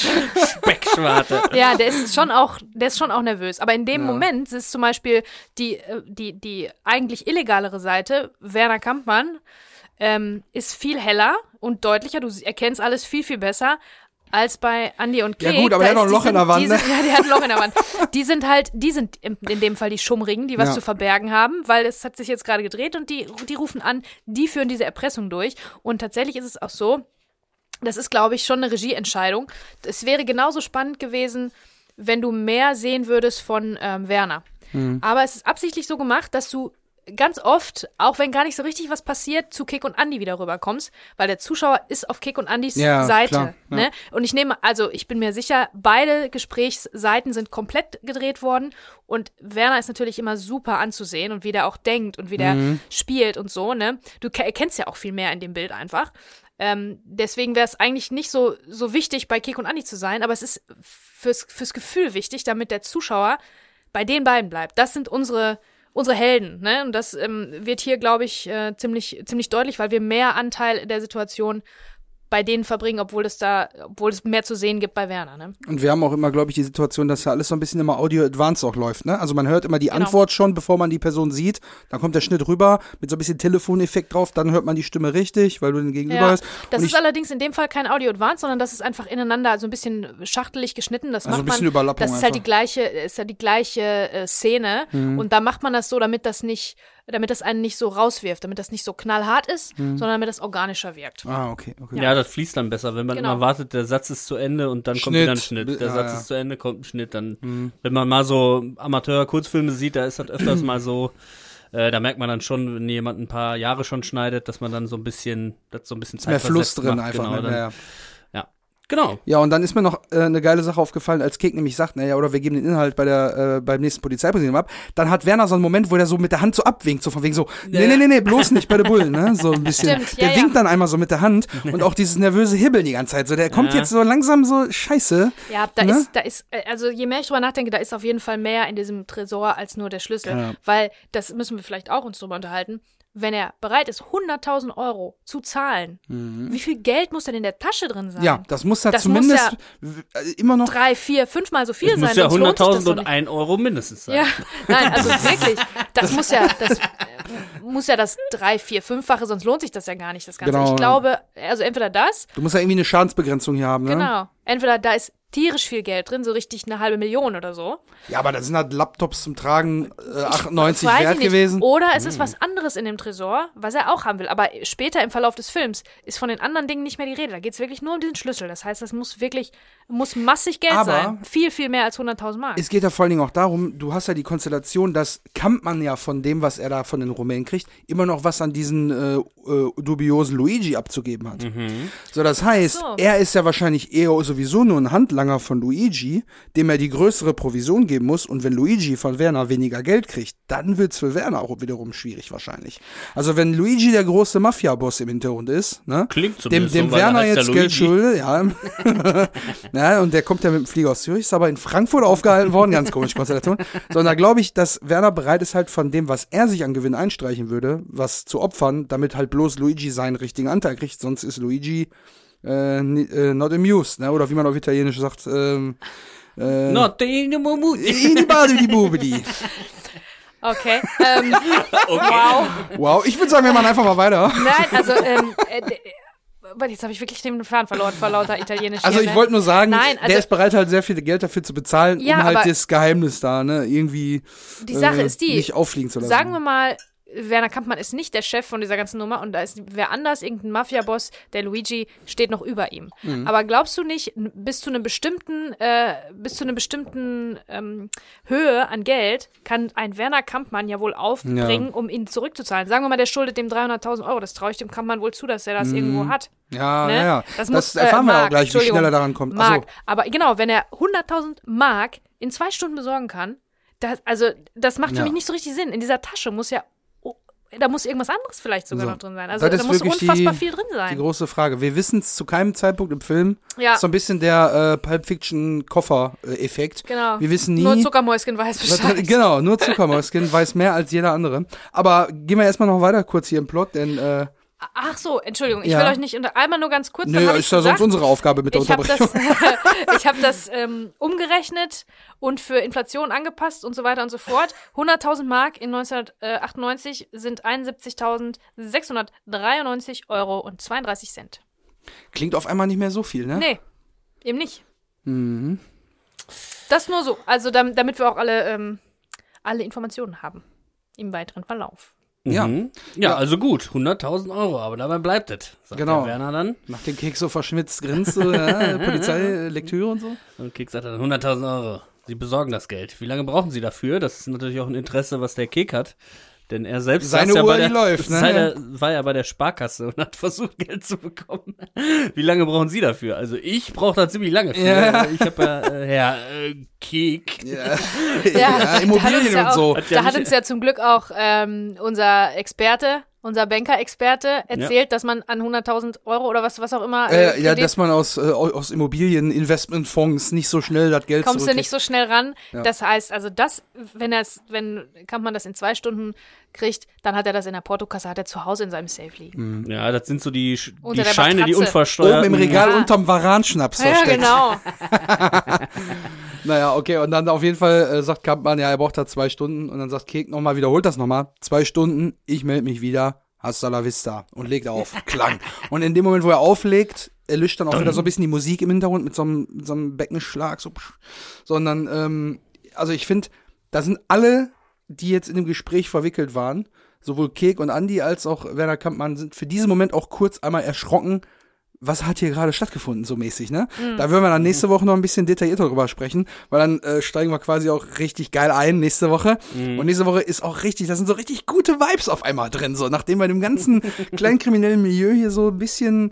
Speckschwarte. ja, der ist schon auch, der ist schon auch nervös. Aber in dem Ja. Moment ist zum Beispiel die, äh, die, die eigentlich illegalere Seite, Werner Kampmann, ähm, ist viel heller und deutlicher. Du erkennst alles viel, viel besser. Als bei Andy und Ja Kek. gut, aber der hat noch ein Loch in der sind- Wand, ne? sind, ja, der hat ein Loch in der Wand. Die sind halt, die sind in, in dem Fall die Schummrigen, die was Ja. zu verbergen haben, weil es hat sich jetzt gerade gedreht und die, die rufen an, die führen diese Erpressung durch. Und tatsächlich ist es auch so, das ist, glaube ich, schon eine Regieentscheidung. Es wäre genauso spannend gewesen, wenn du mehr sehen würdest von ähm, Werner. Mhm. Aber es ist absichtlich so gemacht, dass du ganz oft, auch wenn gar nicht so richtig was passiert, zu Kick und Andy wieder rüberkommst, weil der Zuschauer ist auf Kick und Andys Ja, Seite. klar, ja. ne? Und ich nehme, also ich bin mir sicher, beide Gesprächsseiten sind komplett gedreht worden und Werner ist natürlich immer super anzusehen und wie der auch denkt und wie der Mhm. spielt und so, ne? Du ke- erkennst ja auch viel mehr in dem Bild einfach. Ähm, deswegen wäre es eigentlich nicht so, so wichtig, bei Kick und Andi zu sein, aber es ist fürs, fürs Gefühl wichtig, damit der Zuschauer bei den beiden bleibt. Das sind unsere, unsere Helden, ne? Und das ähm, wird hier, glaube ich, äh, ziemlich, ziemlich deutlich, weil wir mehr Anteil der Situation bei denen verbringen, obwohl es da, obwohl es mehr zu sehen gibt bei Werner, ne? Und wir haben auch immer, glaube ich, die Situation, dass ja alles so ein bisschen immer Audio Advanced auch läuft, ne? Also man hört immer die Genau. Antwort schon, bevor man die Person sieht. Dann kommt der Schnitt rüber mit so ein bisschen Telefoneffekt drauf, dann hört man die Stimme richtig, weil du den Gegenüber Ja, hast. das ist allerdings in dem Fall kein Audio Advance, sondern das ist einfach ineinander, also ein bisschen schachtelig geschnitten. Das Also macht ein bisschen man, Überlappung Das ist halt die einfach. gleiche, ist ja die gleiche äh, Szene Mhm. und da macht man das so, damit das nicht, damit das einen nicht so rauswirft, damit das nicht so knallhart ist, Mhm. sondern damit das organischer wirkt. ah, okay, okay. Ja. das fließt dann besser, wenn man Genau. immer wartet, der Satz ist zu Ende und dann kommt Schnitt. wieder ein Schnitt. Der Ja, Satz ja. ist zu Ende, kommt ein Schnitt. Dann, wenn man mal so Amateur-Kurzfilme sieht, da ist das öfters mal so. Äh, da merkt man dann schon, wenn jemand ein paar Jahre schon schneidet, dass man dann so ein bisschen, das so ein bisschen Mehr Fluss drin macht. einfach. Genau, ne? dann, ja, ja. Genau. ja, und dann ist mir noch äh, eine geile Sache aufgefallen, als Kek nämlich sagt, naja, oder wir geben den Inhalt bei der, äh, beim nächsten Polizeipräsidium ab, dann hat Werner so einen Moment, wo der so mit der Hand so abwinkt, so von wegen so, nee, nee, nee, nee, bloß nicht bei der Bullen, ne? So ein bisschen. Stimmt, der ja, winkt ja. dann einmal so mit der Hand und auch dieses nervöse Hibbeln die ganze Zeit. So, der kommt Ja. jetzt so langsam so, scheiße. Ja, da Ne? ist, da ist, äh, also je mehr ich drüber nachdenke, da ist auf jeden Fall mehr in diesem Tresor als nur der Schlüssel. Weil, das müssen wir vielleicht auch uns drüber unterhalten, wenn er bereit ist, 100.000 Euro zu zahlen, wie viel Geld muss denn in der Tasche drin sein? Mhm. Ja, das muss da Das muss zumindest w- äh, immer noch. Drei, vier, fünfmal so viel Es muss sein. ja sich das 100.000 doch und. 1 Euro mindestens sein. Ja, nein, also wirklich, das muss ja, das äh, muss ja das drei, vier, fünffache, sonst lohnt sich das ja gar nicht, das Ganze. Genau. Ich glaube, also entweder das, Du musst ja irgendwie eine Schadensbegrenzung hier haben, ne? genau, entweder da ist tierisch viel Geld drin, so richtig eine halbe Million oder so. Ja, aber da sind halt Laptops zum Tragen äh, 98 Weiß wert ich nicht. gewesen. Oder es ist was anderes in dem Tresor, was er auch haben will. Aber später im Verlauf des Films ist von den anderen Dingen nicht mehr die Rede. Da geht es wirklich nur um diesen Schlüssel. Das heißt, das muss wirklich, muss massig Geld Aber sein. Viel, viel mehr als 100.000 Mark. Es geht ja vor allen Dingen auch darum, du hast ja die Konstellation, dass Kampmann ja von dem, was er da von den Rumänen kriegt, immer noch was an diesen äh, äh, dubiosen Luigi abzugeben hat. So, das heißt, So. er ist ja wahrscheinlich eher sowieso nur ein Handlanger von Luigi, dem er die größere Provision geben muss. Und wenn Luigi von Werner weniger Geld kriegt, dann wird's für Werner auch wiederum schwierig wahrscheinlich. Also wenn Luigi der große Mafia-Boss im Hintergrund ist, ne? Klingt dem, zumindest dem so, er Werner jetzt Geld schuldet, ja. ja. Und der kommt ja mit dem Flieger aus Zürich, ist aber in Frankfurt aufgehalten worden, ganz komische Konstellation. Sondern da glaube ich, dass Werner bereit ist halt von dem, was er sich an Gewinn einstreichen würde, was zu opfern, damit halt bloß Luigi seinen richtigen Anteil kriegt, sonst ist Luigi äh, äh, not amused, ne? Oder wie man auf Italienisch sagt, ähm, äh, Not in the Bade, die Bubedi. Okay. Ähm, Okay. wow. Wow, ich würde sagen, wir machen einfach mal weiter. Nein, also, ähm, äh, jetzt habe ich wirklich den Faden verloren vor lauter Italienisch. Also hier, ich ne? wollte nur sagen, Nein, also- der ist bereit halt sehr viel Geld dafür zu bezahlen, Ja, um halt aber- das Geheimnis da, ne, irgendwie Die Sache äh, ist die, nicht auffliegen zu lassen. Sagen wir mal, Werner Kampmann ist nicht der Chef von dieser ganzen Nummer und da ist wer anders, irgendein Mafia-Boss, der Luigi steht noch über ihm. Mhm. Aber glaubst du nicht, bis zu einem bestimmten, äh, bis zu einer bestimmten ähm, Höhe an Geld kann ein Werner Kampmann ja wohl aufbringen, um ihn zurückzuzahlen? Sagen wir mal, der schuldet dem 300.000 Euro. Das traue ich dem Kampmann wohl zu, dass er das irgendwo hat. Ja, Ne? ja, ja. Das Das, muss, äh, erfahren wir Mark, auch gleich, wie schnell er daran kommt. Mark. Achso, Aber genau, wenn er 100.000 Mark in zwei Stunden besorgen kann, das, also das macht für Ja. mich nicht so richtig Sinn. In dieser Tasche muss ja, da muss irgendwas anderes vielleicht sogar So. noch drin sein. Also da muss unfassbar die- viel drin die sein. große Frage. Wir wissen es zu keinem Zeitpunkt im Film. Ja. So ein bisschen der äh, Pulp Fiction Koffer-Effekt. Genau. Wir wissen nie. Nur Zuckermäuschen weiß Bescheid. genau, nur Zuckermäuschen weiß mehr als jeder andere. Aber gehen wir erstmal noch weiter kurz hier im Plot, denn äh, Ach so, Entschuldigung, ich Ja. will euch nicht unter einmal nur ganz kurz. nö, hab ist ich ja sonst unsere Aufgabe mit der ich habe das, Unterbrechung. ich hab das ähm, umgerechnet und für Inflation angepasst und so weiter und so fort. 100.000 Mark in 1998 sind 71.693 Euro und 32 Cent. Klingt auf einmal nicht mehr so viel, ne? Nee, eben nicht. Mhm. Das nur so. Also dam- damit wir auch alle, ähm, alle Informationen haben im weiteren Verlauf. Ja. Mhm. ja. Ja. also gut, 100.000 Euro, aber dabei bleibt es. Sagt Genau. der Werner dann. Nach dem Keks so verschmitzt grinst, so, ja, Polizei, Lektüre und so. Und Kick sagt dann 100.000 Euro. Sie besorgen das Geld. Wie lange brauchen Sie dafür? Das ist natürlich auch ein Interesse, was der Kek hat. Denn er selbst Seine ja Uhr, bei der, die läuft, ne? seine, war ja bei der Sparkasse und hat versucht, Geld zu bekommen. Wie lange brauchen Sie dafür? Also ich brauche da ziemlich lange für. Ja. Ich habe ja, äh, Herr äh, Kek. Ja, Ja, ja da hat Immobilien uns ja und so. Hat ja Da hat uns ja zum Glück auch ähm, unser Experte, unser Banker-Experte erzählt, dass man an 100.000 Euro oder was, was auch immer Äh, ja, Kredit dass man aus, äh, aus Immobilien-Investmentfonds nicht so schnell das Geld kommst du nicht so schnell ran. Ja. Das heißt, also das, wenn er es, wenn Kampmann das in zwei Stunden kriegt, dann hat er das in der Portokasse, hat er zu Hause in seinem Safe liegen. Ja, das sind so die, Sch- die Unter der Scheine, die Matratze. unversteuert. Oben im Regal Ja. unterm Varanschnaps Ja, versteckt. genau. Naja, okay, und dann auf jeden Fall äh, sagt Kampmann, ja, er braucht da zwei Stunden. Und dann sagt Kek nochmal, wiederholt das nochmal. Zwei Stunden, ich melde mich wieder, hasta la vista. Und legt auf. Klang. Und in dem Moment, wo er auflegt, erlischt dann auch wieder so ein bisschen die Musik im Hintergrund mit so einem, mit so einem Beckenschlag. So, sondern, ähm, also ich finde, da sind alle, die jetzt in dem Gespräch verwickelt waren, sowohl Kek und Andi als auch Werner Kampmann, sind für diesen Moment auch kurz einmal erschrocken, was hat hier gerade stattgefunden, so mäßig, ne? Da würden wir dann nächste Woche noch ein bisschen detaillierter drüber sprechen, weil dann äh, steigen wir quasi auch richtig geil ein nächste Woche. Und nächste Woche ist auch richtig, da sind so richtig gute Vibes auf einmal drin, so nachdem wir dem ganzen kleinkriminellen Milieu hier so ein bisschen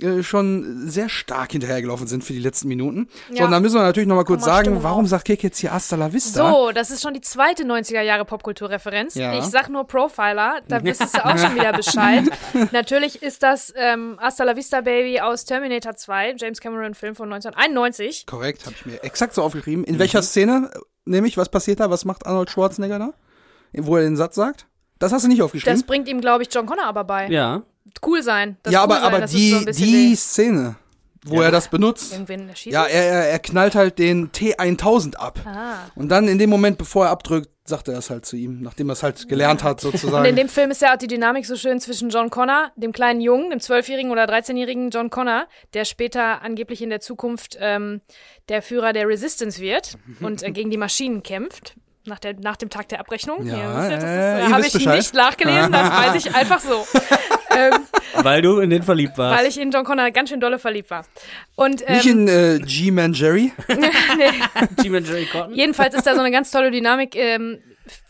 äh, schon sehr stark hinterhergelaufen sind für die letzten Minuten. So, Ja. und dann müssen wir natürlich noch mal kurz Komm sagen, warum auf. sagt Kek jetzt hier Hasta la Vista? So, das ist schon die zweite 90er Jahre Popkulturreferenz. Ja. Ich sag nur Profiler, da wüsstest du auch schon wieder Bescheid. Natürlich ist das ähm, Hasta la Vista Baby aus Terminator 2, James Cameron Film von 1991. Korrekt, habe ich mir exakt so aufgeschrieben. In welcher Szene, äh, nämlich, was passiert da? Was macht Arnold Schwarzenegger da? Wo er den Satz sagt? Das hast du nicht aufgeschrieben? Das bringt ihm, glaube ich, John Connor aber bei. Ja. Cool sein. Das ja, cool aber, sein, aber die, so die Szene, wo er das benutzt, ja, er, er, er knallt halt den T1000 ab. Ah. Und dann in dem Moment, bevor er abdrückt, sagt er das halt zu ihm, nachdem er es halt gelernt hat, Und in sozusagen. dem Film ist ja auch die Dynamik so schön zwischen John Connor, dem kleinen Jungen, dem zwölfjährigen oder 13-jährigen John Connor, der später angeblich in der Zukunft ähm, der Führer der Resistance wird und äh, gegen die Maschinen kämpft. Nach, der, nach dem Tag der Abrechnung. Ja, wisst ihr, das äh, habe ich Bescheid. nicht nachgelesen, das weiß ich einfach so. ähm, Weil du in den verliebt warst. weil ich in John Connor ganz schön dolle verliebt war. Und ähm, Nicht in äh, G-Man Jerry. Team Jerry Cotton. Jedenfalls ist da so eine ganz tolle Dynamik. Ähm,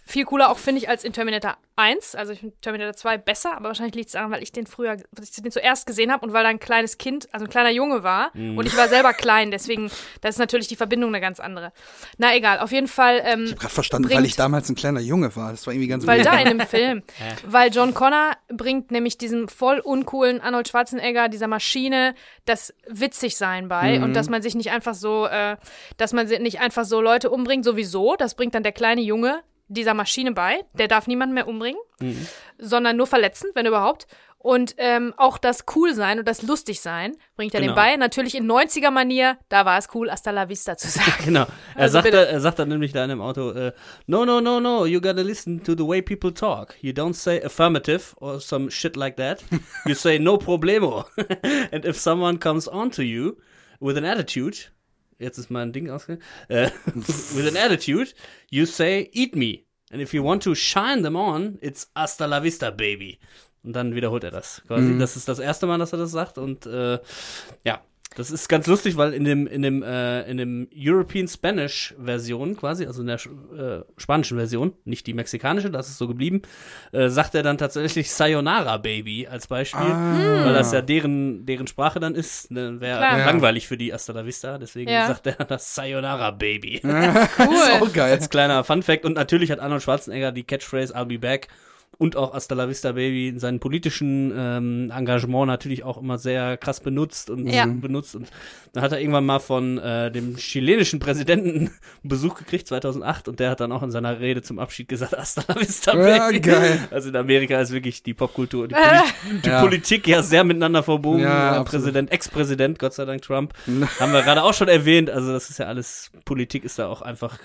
viel cooler auch, finde ich, als in Terminator 1. Also ich finde Terminator 2 besser, aber wahrscheinlich liegt es daran, weil ich den früher, ich den zuerst gesehen habe und weil da ein kleines Kind, also ein kleiner Junge war Mhm. und ich war selber klein, deswegen, da ist natürlich die Verbindung eine ganz andere. Na egal, auf jeden Fall, ähm, Ich habe gerade verstanden, Bringt- weil ich damals ein kleiner Junge war. Das war irgendwie ganz weil da in dem Film, weil John Connor bringt nämlich diesem voll uncoolen Arnold Schwarzenegger, dieser Maschine, das witzig sein bei und dass man sich nicht einfach so, äh, dass man nicht einfach so Leute umbringt, sowieso, das bringt dann der kleine Junge dieser Maschine bei, der darf niemanden mehr umbringen, sondern nur verletzen, wenn überhaupt. Und ähm, auch das cool sein und das lustig sein bringt er Genau. dem bei. Natürlich in 90er-Manier, da war es cool, hasta la vista zu sagen. Genau. Er, Also sagt, da- er sagt dann nämlich da in dem Auto, äh, no, no, no, no, you gotta listen to the way people talk. You don't say affirmative or some shit like that. You say no problemo. And if someone comes on to you with an attitude, jetzt ist mein Ding ausgegangen, äh, with an attitude, you say eat me. And if you want to shine them on, it's hasta la vista, baby. Und dann wiederholt er das quasi. Das ist das erste Mal, dass er das sagt und äh, ja, das ist ganz lustig, weil in dem in dem äh, in dem European Spanish Version quasi, also in der äh, spanischen Version, nicht die mexikanische, das ist so geblieben, äh, sagt er dann tatsächlich Sayonara Baby als Beispiel, weil das ja deren deren Sprache dann ist, ne, wäre langweilig für die Hasta la Vista, deswegen Ja. sagt er das Sayonara Baby. Ist auch geil. Als kleiner Fun Fact und natürlich hat Arnold Schwarzenegger die Catchphrase I'll be back und auch Hasta la Vista Baby in seinem politischen ähm, Engagement natürlich auch immer sehr krass benutzt und Ja. benutzt und dann hat er irgendwann mal von äh, dem chilenischen Präsidenten einen Besuch gekriegt 2008 und der hat dann auch in seiner Rede zum Abschied gesagt Hasta la Vista Ja, Baby. geil. Also in Amerika ist wirklich die Popkultur und die, Poli die Ja. Politik ja sehr miteinander verbogen. Ja, Äh. Präsident, Ex-Präsident, Gott sei Dank Trump, haben wir gerade auch schon erwähnt. Also das ist ja alles, Politik ist da auch einfach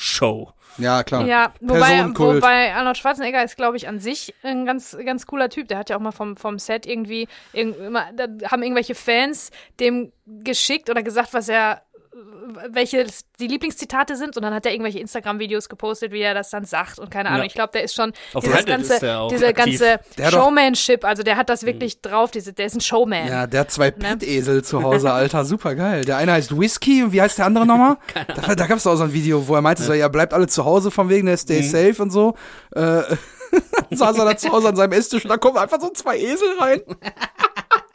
Show. Ja, klar. Ja, wobei, wobei Arnold Schwarzenegger ist, glaube ich, an sich ein ganz, ganz cooler Typ. Der hat ja auch mal vom, vom Set irgendwie, irgend, immer, da haben irgendwelche Fans dem geschickt oder gesagt, was er welche die Lieblingszitate sind und dann hat er irgendwelche Instagram-Videos gepostet, wie er das dann sagt und keine Ahnung. Ja. Ich glaube, der ist schon Auf dieses Reddit ganze, ist der auch diese aktiv. ganze Showmanship, also der hat das wirklich drauf, diese, der ist ein Showman. Ja, der hat zwei Ne? Pittesel zu Hause, Alter, super geil. Der eine heißt Whisky und wie heißt der andere nochmal? Da, da gab es auch so ein Video, wo er meinte, so, ja, bleibt alle zu Hause von wegen der Stay Mhm. safe und so. Äh, saß er da zu Hause an seinem Esstisch und da kommen einfach so zwei Esel rein.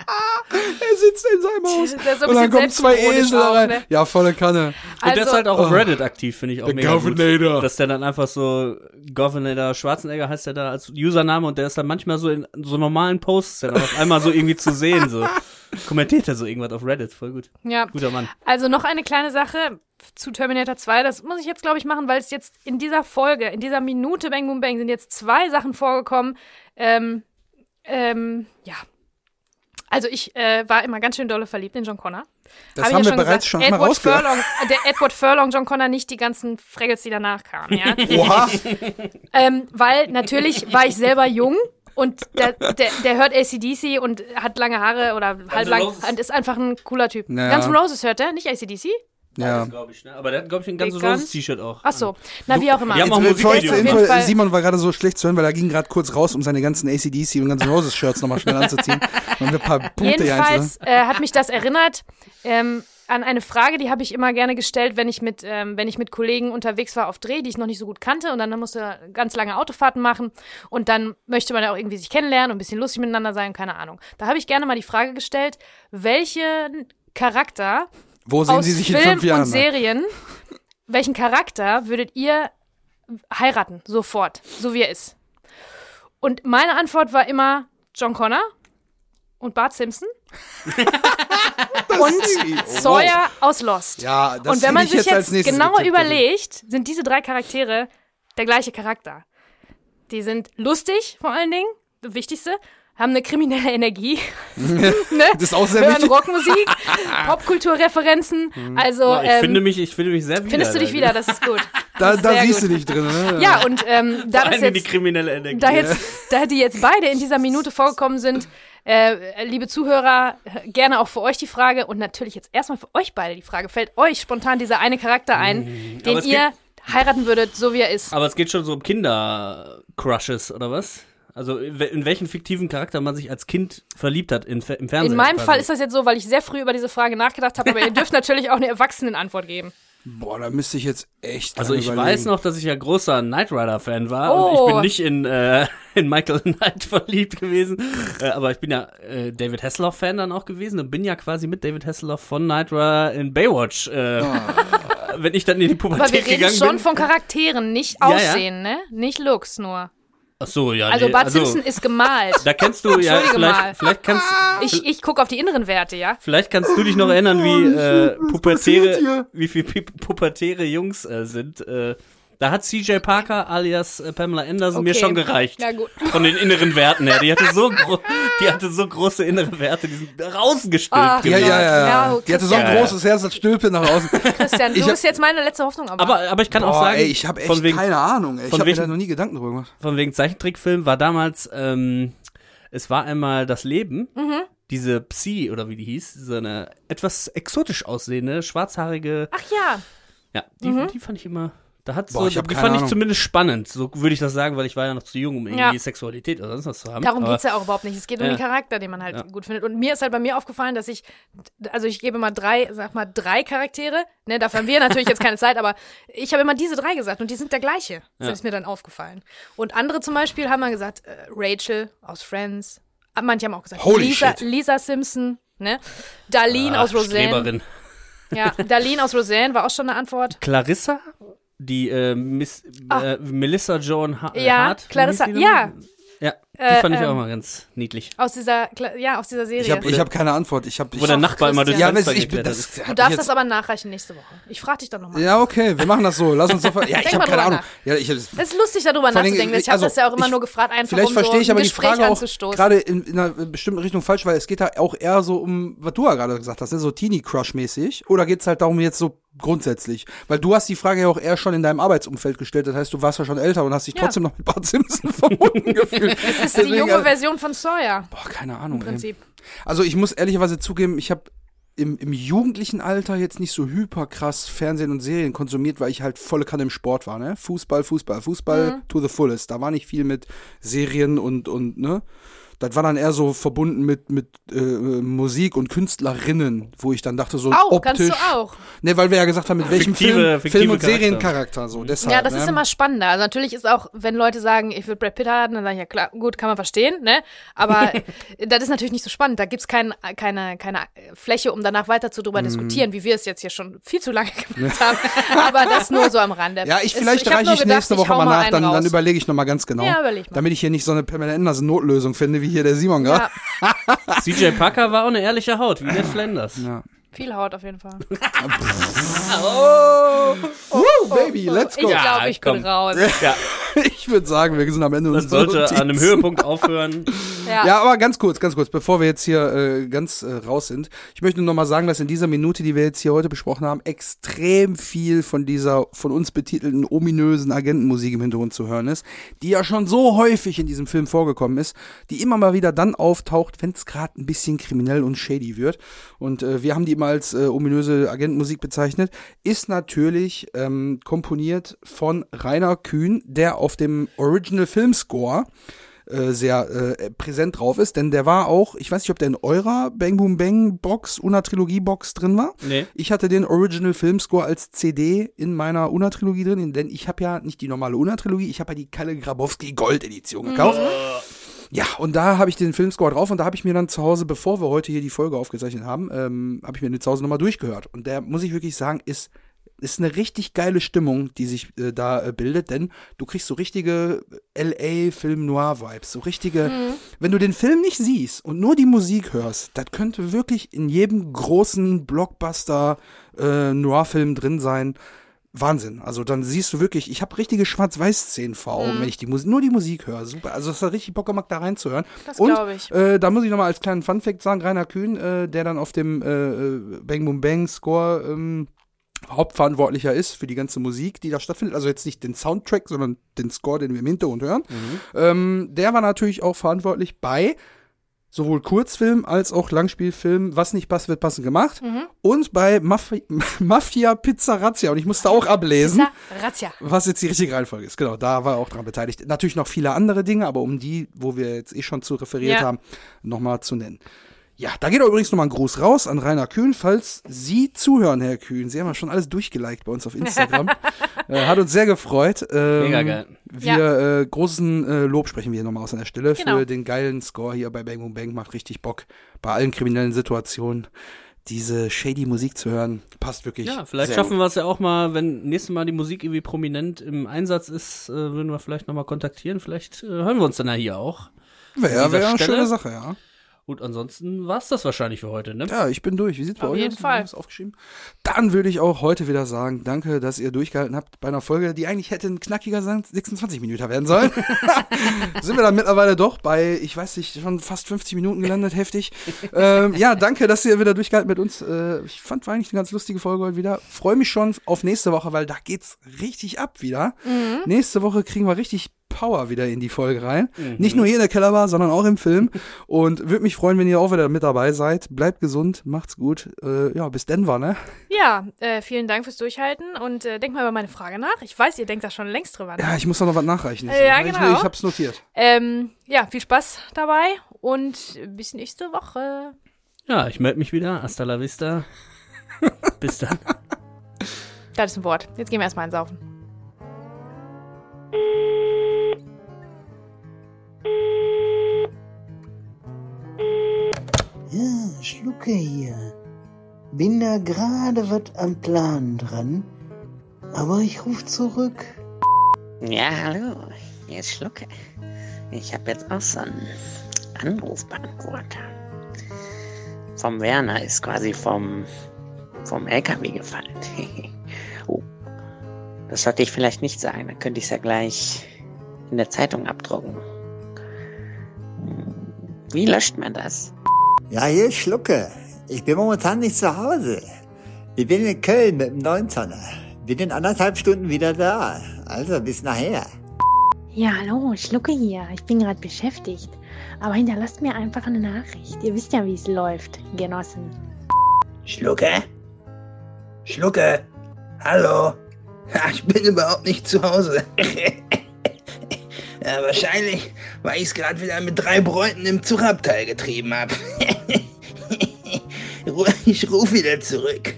er sitzt in seinem Haus. So und dann kommen zwei Esel auch, rein. ne? Ja, volle Kanne. Und der ist halt auch auf. Reddit aktiv, finde ich auch Der mega gut. Governator. Dass der dann einfach so, Governator Schwarzenegger heißt der da als Username und der ist dann manchmal so in so normalen Posts dann auf einmal so irgendwie zu sehen, so. Kommentiert er so irgendwas auf Reddit, voll gut. ja. Guter Mann. Also noch eine kleine Sache zu Terminator 2. Das muss ich jetzt, glaube ich, machen, weil es jetzt in dieser Folge, in dieser Minute Bang Boom Bang sind jetzt zwei Sachen vorgekommen. Ähm, ähm, ja. Also ich äh, war immer ganz schön dolle verliebt in John Connor. Das Hab ich haben wir bereits gesagt. schon Edward rausgehört. Furlong, äh, Der Edward Furlong, John Connor, nicht die ganzen Fraggles, die danach kamen, ja. Oha. ähm, weil natürlich war ich selber jung und der, der, der hört ACDC und hat lange Haare oder halb lang und ist einfach ein cooler Typ. Naja. Guns N' Roses hört er, nicht ACDC? Ja. glaube ich, ne? Aber der hat, glaube ich, ein ganzes Big Guns? roses T-Shirt auch. Ach so, na wie auch immer. Die haben auch Musikvideo Info, Fall- Simon war gerade so schlecht zu hören, weil er ging gerade kurz raus, um seine ganzen ACDC und ganzen Roses-Shirts nochmal schnell anzuziehen. Und ein paar Punkte hier Jedenfalls äh, hat mich das erinnert ähm, an eine Frage, die habe ich immer gerne gestellt, wenn ich mit ähm, wenn ich mit Kollegen unterwegs war auf Dreh, die ich noch nicht so gut kannte und dann musste ganz lange Autofahrten machen und dann möchte man ja auch irgendwie sich kennenlernen und ein bisschen lustig miteinander sein, keine Ahnung. Da habe ich gerne mal die Frage gestellt, welchen Charakter Wo sehen aus Sie sich in Film fünf Jahren? und Serien, welchen Charakter würdet ihr heiraten, sofort, so wie er ist? Und meine Antwort war immer John Connor und Bart Simpson und Sawyer aus Lost. Ja, das und wenn man sich jetzt jetzt genauer also. überlegt, sind diese drei Charaktere der gleiche Charakter. Die sind lustig, vor allen Dingen, das Wichtigste, haben eine kriminelle Energie, ne? Das ist auch sehr hören wichtig. Rockmusik, Popkulturreferenzen. Also Ja, ich ähm, finde mich, ich finde mich sehr wieder. findest du dich wieder, das ist gut. Da, ist da siehst gut. du dich drin. Ne? Ja, und ähm, da Vor das allem die jetzt kriminelle Energie. da jetzt, da die jetzt beide in dieser Minute vorgekommen sind, äh, liebe Zuhörer, gerne auch für euch die Frage und natürlich jetzt erstmal für euch beide die Frage, fällt euch spontan dieser eine Charakter ein, den aber es ihr heiraten würdet, so wie er ist? Aber es geht schon so um Kinder-Crushes, oder was? Also in wel- in welchen fiktiven Charakter man sich als Kind verliebt hat im Fernsehen. In meinem quasi. Fall ist das jetzt so, weil ich sehr früh über diese Frage nachgedacht habe, aber ihr dürft natürlich auch eine Erwachsenenantwort geben. Boah, da müsste ich jetzt echt. Also ich überlegen. weiß noch, dass ich ja großer Knight Rider-Fan war und Oh. ich bin nicht in, äh, in Michael Knight verliebt gewesen, äh, aber ich bin ja äh, David Hasselhoff-Fan dann auch gewesen und bin ja quasi mit David Hasselhoff von Knight Rider in Baywatch, äh, wenn ich dann in die Aber wir Pubertät reden gegangen schon bin. von Charakteren, nicht Ja, ja. Aussehen, ne? Nicht Looks nur. Ach so, ja. Also nee, Bart Simpson ist gemalt. Da kennst du, ja, vielleicht, vielleicht kannst Ich, ich gucke auf die inneren Werte, ja? Vielleicht kannst du dich noch erinnern, wie äh, pubertäre, wie viel pu pubertäre Jungs äh, sind. Äh, da hat CJ Parker alias äh, Pamela Anderson mir Okay. schon gereicht. Na gut. Von den inneren Werten her. Die hatte so, gro die hatte so große innere Werte, die sind rausgestülpt Ach, Ja, ja, ja. Ja, ja. Die hatte so ein Christian. großes Herz, das stülpte nach außen. Christian, du Ich hab- bist jetzt meine letzte Hoffnung, aber. Aber, aber ich kann auch Boah, sagen, ey, ich habe echt von, wegen, keine Ahnung. Ey. Ich von habe mir da noch nie Gedanken drüber gemacht. von wegen Zeichentrickfilm war damals, ähm, es war einmal das Leben. Mhm. Diese Psi, oder wie die hieß, so eine etwas exotisch aussehende, schwarzhaarige Ach ja. Ja, die, Mhm. die fand ich immer. Da hat so, ich hab die fand Ahnung. ich zumindest spannend. So würde ich das sagen, weil ich war ja noch zu jung, um irgendwie Ja. Sexualität oder sonst was zu haben. Darum Aber geht's ja auch überhaupt nicht. Es geht um Ja. den Charakter, den man halt Ja. gut findet. Und mir ist halt bei mir aufgefallen, dass ich, also ich gebe mal drei, sag mal drei Charaktere. Ne, dafür haben wir natürlich jetzt keine Zeit, aber ich habe immer diese drei gesagt und die sind der gleiche. Das Ja. ist mir dann aufgefallen. Und andere zum Beispiel haben mal gesagt, äh, Rachel aus Friends. Ah, Manche haben auch gesagt, Holy Lisa, shit. Lisa Simpson, ne? Darlene Ah, aus Roseanne. Streberin. Ja, Darlene aus Roseanne war auch schon eine Antwort. Clarissa? Die äh, Miss, äh, Melissa Joan ha Ah. Ja, Hart. Clarissa, ja. Ja, die Äh, fand ich ähm, auch mal ganz niedlich. Aus dieser, ja, aus dieser Serie. Ich habe ich hab keine Antwort. Ich hab, ich Wo der Ach, Nachbar immer Christian. ja, Fenster ich, geklettert das, du ich darfst das aber nachreichen nächste Woche. Ich frage dich doch nochmal. Ja, okay, wir machen das so. Lass uns doch. Ja, ich Denk habe mal keine Ahnung. Ja, ich, Es ist lustig, darüber nachzudenken. Ich habe also, das ja auch immer ich- nur gefragt, einfach Vielleicht um verstehe so ich aber die Gespräch Frage auch anzustoßen. gerade in, in einer bestimmten Richtung falsch, weil es geht da auch eher so um, was du ja gerade gesagt hast, ne? so Teenie-Crush-mäßig. Oder geht's halt darum jetzt so grundsätzlich? Weil du hast die Frage ja auch eher schon in deinem Arbeitsumfeld gestellt. Das heißt, du warst ja schon älter und hast dich Ja. trotzdem noch mit Bart Simpson verbunden gefühlt. Das ist die junge Version von Sawyer Boah, keine Ahnung. im Ey. Prinzip. Also ich muss ehrlicherweise zugeben, ich habe im, im jugendlichen Alter jetzt nicht so hyper krass Fernsehen und Serien konsumiert, weil ich halt volle Kanne im Sport war, ne? Fußball, Fußball, Fußball to the fullest. Da war nicht viel mit Serien und, und, ne? Das war dann eher so verbunden mit, mit äh, Musik und Künstlerinnen, wo ich dann dachte, so Auch, optisch. kannst du auch. Ne, weil wir ja gesagt haben, mit welchem Fiktive- Film, fiktive Film und Charakter. Seriencharakter. So, deshalb, Ja, das ne? ist immer spannender. Also natürlich ist auch, wenn Leute sagen, ich will Brad Pitt haben, dann sage ich ja klar, gut, kann man verstehen, ne? Aber das ist natürlich nicht so spannend. Da gibt's kein, keine, keine Fläche, um danach weiter zu Mhm. drüber diskutieren, wie wir es jetzt hier schon viel zu lange gemacht haben. Aber das nur so am Rande. Ja, ich Es- vielleicht reiche ich gedacht, nächste Woche hau mal nach, dann, dann überlege ich nochmal ganz genau. Ja, überleg mal. Damit ich hier nicht so eine Pamela Notlösung finde, wie hier der Simon gerade. Ja, CJ Parker war auch eine ehrliche Haut, wie Ned Flanders. Ja. viel Haut auf jeden Fall. Woo, Baby, let's Ich go. glaube, ich bin raus. Ja, Ich würde sagen, wir sind am Ende das unserer sollte an einem Notizen. Höhepunkt aufhören. Ja. Ja, aber ganz kurz, ganz kurz, bevor wir jetzt hier äh, ganz äh, raus sind. Ich möchte nur noch mal sagen, dass in dieser Minute, die wir jetzt hier heute besprochen haben, extrem viel von dieser von uns betitelten ominösen Agentenmusik im Hintergrund zu hören ist, die ja schon so häufig in diesem Film vorgekommen ist, die immer mal wieder dann auftaucht, wenn es gerade ein bisschen kriminell und shady wird. Und äh, wir haben die immer als äh, ominöse Agentenmusik bezeichnet. Ist natürlich ähm, komponiert von Rainer Kühn, der auf dem Original Film Score äh, sehr äh, präsent drauf ist, denn der war auch, ich weiß nicht, ob der in eurer Bang Boom Bang Box, Una Trilogie Box drin war. Nee. Ich hatte den Original Film Score als CD in meiner Una Trilogie drin, denn ich habe ja nicht die normale Una Trilogie, ich habe ja die Kalle Grabowski Gold Edition gekauft. Ja, und da habe ich den Filmscore drauf und da habe ich mir dann zu Hause, bevor wir heute hier die Folge aufgezeichnet haben, ähm, habe ich mir den zu Hause nochmal durchgehört. Und der, muss ich wirklich sagen, ist, ist eine richtig geile Stimmung, die sich äh, da äh, bildet, denn du kriegst so richtige LA-Film-Noir-Vibes, so richtige, wenn du den Film nicht siehst und nur die Musik hörst, das könnte wirklich in jedem großen Blockbuster-Noir-Film drin sein. Wahnsinn. Also dann siehst du wirklich, ich habe richtige Schwarz-Weiß-Szenen vor Augen, wenn ich die Musik, nur die Musik höre. Super. Also es hat richtig Bock gemacht, da reinzuhören. Das Und ich. Äh, da muss ich nochmal als kleinen Funfact sagen, Rainer Kühn, äh, der dann auf dem äh, äh, Bang Boom Bang Score ähm, Hauptverantwortlicher ist für die ganze Musik, die da stattfindet. Also jetzt nicht den Soundtrack, sondern den Score, den wir im Hintergrund hören. Ähm, der war natürlich auch verantwortlich bei sowohl Kurzfilm als auch Langspielfilm, was nicht passt, wird passend gemacht. Und bei Mafia, Mafia Pizza Razzia. Und ich musste auch ablesen, was jetzt die richtige Reihenfolge ist. Genau, da war er auch dran beteiligt. Natürlich noch viele andere Dinge, aber um die, wo wir jetzt eh schon zu referiert Ja. haben, nochmal zu nennen. Ja, da geht auch übrigens nochmal ein Gruß raus an Rainer Kühn, falls Sie zuhören, Herr Kühn. Sie haben ja schon alles durchgeliked bei uns auf Instagram. äh, hat uns sehr gefreut. Ähm, Mega geil. Wir äh, großen äh, Lob sprechen wir hier nochmal aus an der Stelle Genau. für den geilen Score hier bei Bang Boom Bang. Macht richtig Bock, bei allen kriminellen Situationen diese shady Musik zu hören. Passt wirklich. Ja, vielleicht sehr schaffen wir es ja auch mal, wenn nächstes Mal die Musik irgendwie prominent im Einsatz ist, äh, würden wir vielleicht nochmal kontaktieren. Vielleicht äh, hören wir uns dann ja hier auch. Wäre wär eine schöne Sache, ja. Und ansonsten war's das wahrscheinlich für heute, ne? Ja, ich bin durch. Wie sieht's bei Auf euch jeden aus? Fall. Du aufgeschrieben? Dann würde ich auch heute wieder sagen, danke, dass ihr durchgehalten habt bei einer Folge, die eigentlich hätte ein knackiger 26 Minuten werden sollen. Sind wir dann mittlerweile doch bei, ich weiß nicht, schon fast 50 Minuten gelandet, heftig. ähm, ja, danke, dass ihr wieder durchgehalten mit uns. Äh, ich fand, war eigentlich eine ganz lustige Folge heute wieder. Freue mich schon auf nächste Woche, weil da geht's richtig ab wieder. Nächste Woche kriegen wir richtig Power wieder in die Folge rein. Nicht nur hier in der Kellerbar, sondern auch im Film. Und würde mich freuen, wenn ihr auch wieder mit dabei seid. Bleibt gesund, macht's gut. Äh, ja, bis Denver, ne? Ja, äh, vielen Dank fürs Durchhalten und äh, denkt mal über meine Frage nach. Ich weiß, ihr denkt da schon längst drüber nach. Ja, ich muss doch noch was nachreichen. Äh, ja, ich, genau. Ich hab's notiert. Ähm, ja, viel Spaß dabei und bis nächste Woche. Ja, ich melde mich wieder. Hasta la vista. Bis dann. Das ist ein Wort. Jetzt gehen wir erstmal einsaufen. Schlucke hier. Bin da gerade was am Plan dran, aber ich ruf zurück. Ja, hallo, hier ist Schlucke. Ich habe jetzt auch so einen Anrufbeantworter. Vom Werner ist quasi vom, vom LKW gefallen. oh, das sollte ich vielleicht nicht sagen, dann könnte ich es ja gleich in der Zeitung abdrucken. Hm, Wie löscht man das? Ja, hier ist Schlucke. Ich bin momentan nicht zu Hause. Ich bin in Köln mit dem 19er. Bin in anderthalb Stunden wieder da. Also bis nachher. Ja, hallo, Schlucke hier. Ich bin gerade beschäftigt. Aber hinterlasst mir einfach eine Nachricht. Ihr wisst ja, wie es läuft, Genossen. Schlucke? Schlucke? Hallo? Ja, ich bin überhaupt nicht zu Hause. ja, wahrscheinlich, weil ich es gerade wieder mit drei Bräuten im Zugabteil getrieben habe. ich rufe wieder zurück.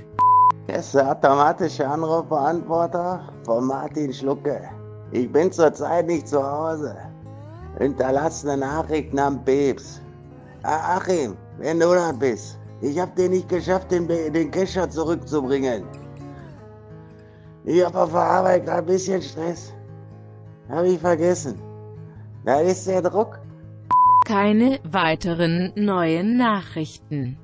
Das ist der automatische Anrufbeantworter von Martin Schlucke. Ich bin zurzeit nicht zu Hause. Hinterlass eine Nachricht am Bebs. Ah, Achim, wenn du da bist. Ich hab den nicht geschafft, den, Be- den Kescher zurückzubringen. Ich hab auf der Arbeit gerade ein bisschen Stress. Hab ich vergessen. Da ist der Druck. Keine weiteren neuen Nachrichten.